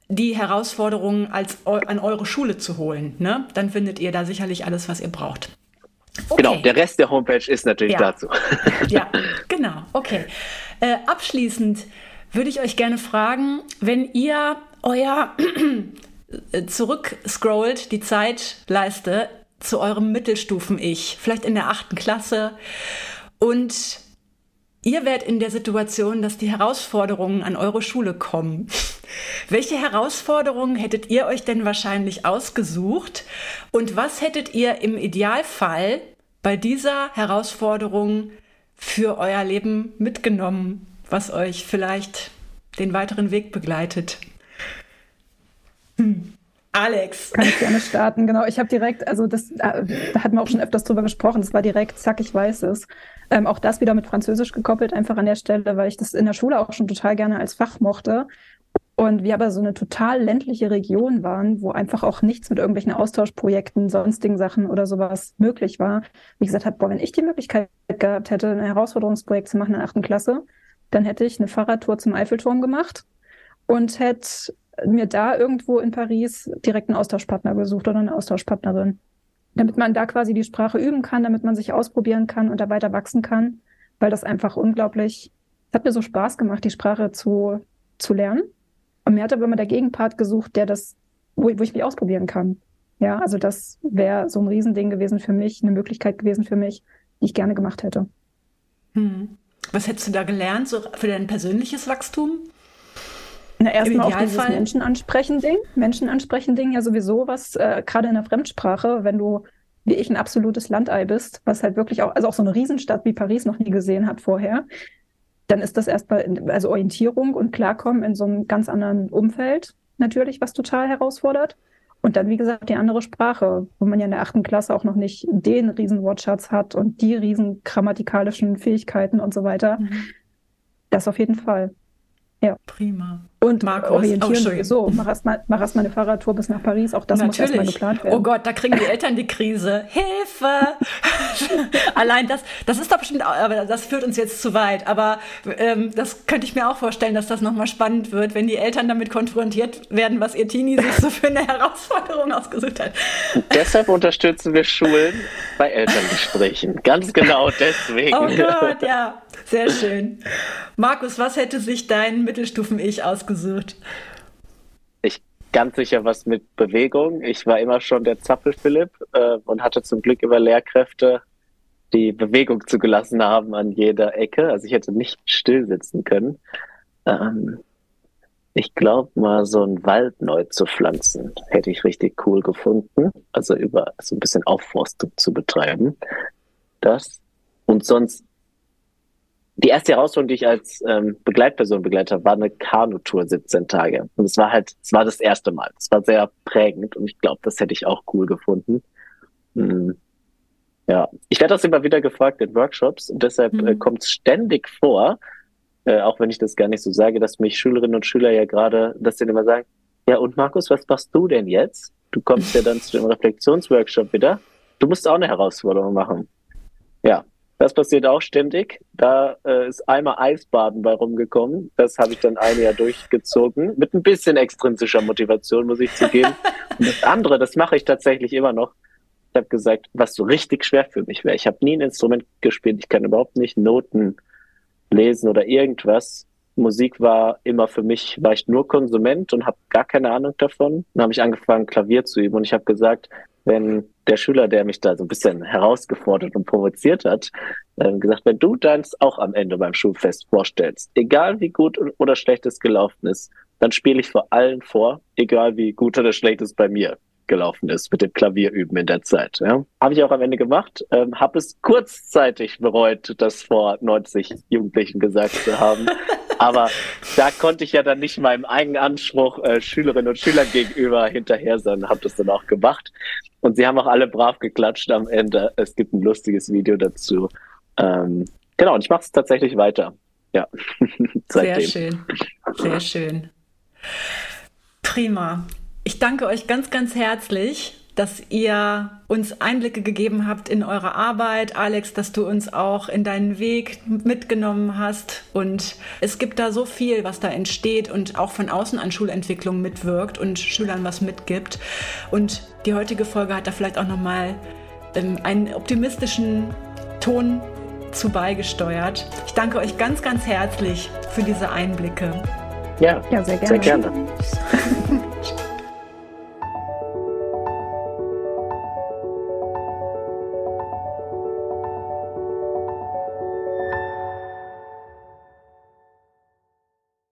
die Herausforderungen als an eure Schule zu holen, ne? dann findet ihr da sicherlich alles, was ihr braucht. Okay. Genau, der Rest der Homepage ist natürlich ja. dazu. ja, genau, okay. Äh, abschließend würde ich euch gerne fragen, wenn ihr euer zurückscrollt, die Zeitleiste zu eurem Mittelstufen-Ich, vielleicht in der achten Klasse, und ihr werdet in der Situation, dass die Herausforderungen an eure Schule kommen. Welche Herausforderungen hättet ihr euch denn wahrscheinlich ausgesucht und was hättet ihr im Idealfall bei dieser Herausforderung für euer Leben mitgenommen, was euch vielleicht den weiteren Weg begleitet? Hm. Alex. Kann ich gerne starten, genau. Ich habe direkt, also das, äh, da hatten wir auch schon öfters drüber gesprochen, das war direkt, zack, ich weiß es. Ähm, auch das wieder mit Französisch gekoppelt, einfach an der Stelle, weil ich das in der Schule auch schon total gerne als Fach mochte. Und wir aber so eine total ländliche Region waren, wo einfach auch nichts mit irgendwelchen Austauschprojekten, sonstigen Sachen oder sowas möglich war. Wie gesagt habe, boah, wenn ich die Möglichkeit gehabt hätte, ein Herausforderungsprojekt zu machen in der achten Klasse, dann hätte ich eine Fahrradtour zum Eiffelturm gemacht und hätte mir da irgendwo in Paris direkt einen Austauschpartner gesucht oder eine Austauschpartnerin. Damit man da quasi die Sprache üben kann, damit man sich ausprobieren kann und da weiter wachsen kann, weil das einfach unglaublich, es hat mir so Spaß gemacht, die Sprache zu, zu lernen und mir hat aber immer der Gegenpart gesucht, der das, wo, wo ich mich ausprobieren kann. Ja, also das wäre so ein Riesending gewesen für mich, eine Möglichkeit gewesen für mich, die ich gerne gemacht hätte. Hm. Was hättest du da gelernt, so für dein persönliches Wachstum? Na, erstmal auch dieses Menschen ansprechen Ding. Menschen ansprechen Ding ja sowieso was, äh, gerade in der Fremdsprache, wenn du wie ich ein absolutes Landei bist, was halt wirklich auch, also auch so eine Riesenstadt wie Paris noch nie gesehen hat vorher, dann ist das erstmal, also Orientierung und Klarkommen in so einem ganz anderen Umfeld natürlich, was total herausfordert. Und dann, wie gesagt, die andere Sprache, wo man ja in der achten Klasse auch noch nicht den riesen Wortschatz hat und die riesen grammatikalischen Fähigkeiten und so weiter. Mhm. Das auf jeden Fall. Ja. Prima. Und Markus, orientieren oh, sowieso. Mach erstmal mach erst mal eine Fahrradtour bis nach Paris. Auch das Natürlich. muss erstmal geplant werden. Oh Gott, da kriegen die Eltern die Krise. Hilfe! Allein das, das ist doch bestimmt, aber das führt uns jetzt zu weit. Aber ähm, das könnte ich mir auch vorstellen, dass das nochmal spannend wird, wenn die Eltern damit konfrontiert werden, was ihr Teenie sich so für eine Herausforderung ausgesucht hat. Deshalb unterstützen wir Schulen bei Elterngesprächen. Ganz genau deswegen. Oh Gott, ja. Sehr schön. Markus, was hätte sich dein Mittelstufen-Ich ausgesucht? Ich ganz sicher was mit Bewegung. Ich war immer schon der Zappel-Philipp äh, und hatte zum Glück immer Lehrkräfte, die Bewegung zugelassen haben an jeder Ecke. Also ich hätte nicht still sitzen können. Ähm, ich glaube mal, so einen Wald neu zu pflanzen, hätte ich richtig cool gefunden. Also über so ein bisschen Aufforstung zu betreiben. Das. Und sonst die erste Herausforderung, die ich als ähm, Begleitperson begleitet habe, war eine Kanutour 17 Tage. Und es war halt, es war das erste Mal. Es war sehr prägend und ich glaube, das hätte ich auch cool gefunden. Hm. Ja, ich werde das immer wieder gefragt in Workshops und deshalb mhm. äh, kommt es ständig vor, äh, auch wenn ich das gar nicht so sage, dass mich Schülerinnen und Schüler ja gerade, dass sie immer sagen, ja und Markus, was machst du denn jetzt? Du kommst ja dann zu dem Reflexionsworkshop wieder. Du musst auch eine Herausforderung machen. Ja, das passiert auch ständig. Da äh, ist einmal Eisbaden bei rumgekommen. Das habe ich dann ein Jahr durchgezogen. Mit ein bisschen extrinsischer Motivation, muss ich zugeben. Und das andere, das mache ich tatsächlich immer noch. Ich habe gesagt, was so richtig schwer für mich wäre. Ich habe nie ein Instrument gespielt. Ich kann überhaupt nicht Noten lesen oder irgendwas. Musik war immer für mich, war ich nur Konsument und habe gar keine Ahnung davon. Dann habe ich angefangen, Klavier zu üben und ich habe gesagt, wenn der Schüler, der mich da so ein bisschen herausgefordert und provoziert hat, äh, gesagt, wenn du deins auch am Ende beim Schulfest vorstellst, egal wie gut oder schlecht es gelaufen ist, dann spiele ich vor allen vor, egal wie gut oder schlecht es bei mir gelaufen ist mit dem Klavierüben in der Zeit. Ja. Habe ich auch am Ende gemacht, ähm, habe es kurzzeitig bereut, das vor 90 Jugendlichen gesagt zu haben. Aber da konnte ich ja dann nicht meinem eigenen Anspruch äh, Schülerinnen und Schülern gegenüber hinterher sein, habe das dann auch gemacht. Und sie haben auch alle brav geklatscht am Ende. Es gibt ein lustiges Video dazu. Ähm, genau, und ich mache es tatsächlich weiter. Ja. Sehr schön. Sehr schön. Prima. Ich danke euch ganz, ganz herzlich dass ihr uns Einblicke gegeben habt in eure Arbeit. Alex, dass du uns auch in deinen Weg mitgenommen hast. Und es gibt da so viel, was da entsteht und auch von außen an Schulentwicklung mitwirkt und Schülern was mitgibt. Und die heutige Folge hat da vielleicht auch nochmal ähm, einen optimistischen Ton zu beigesteuert. Ich danke euch ganz, ganz herzlich für diese Einblicke. Ja, ja sehr gerne. Sehr gerne.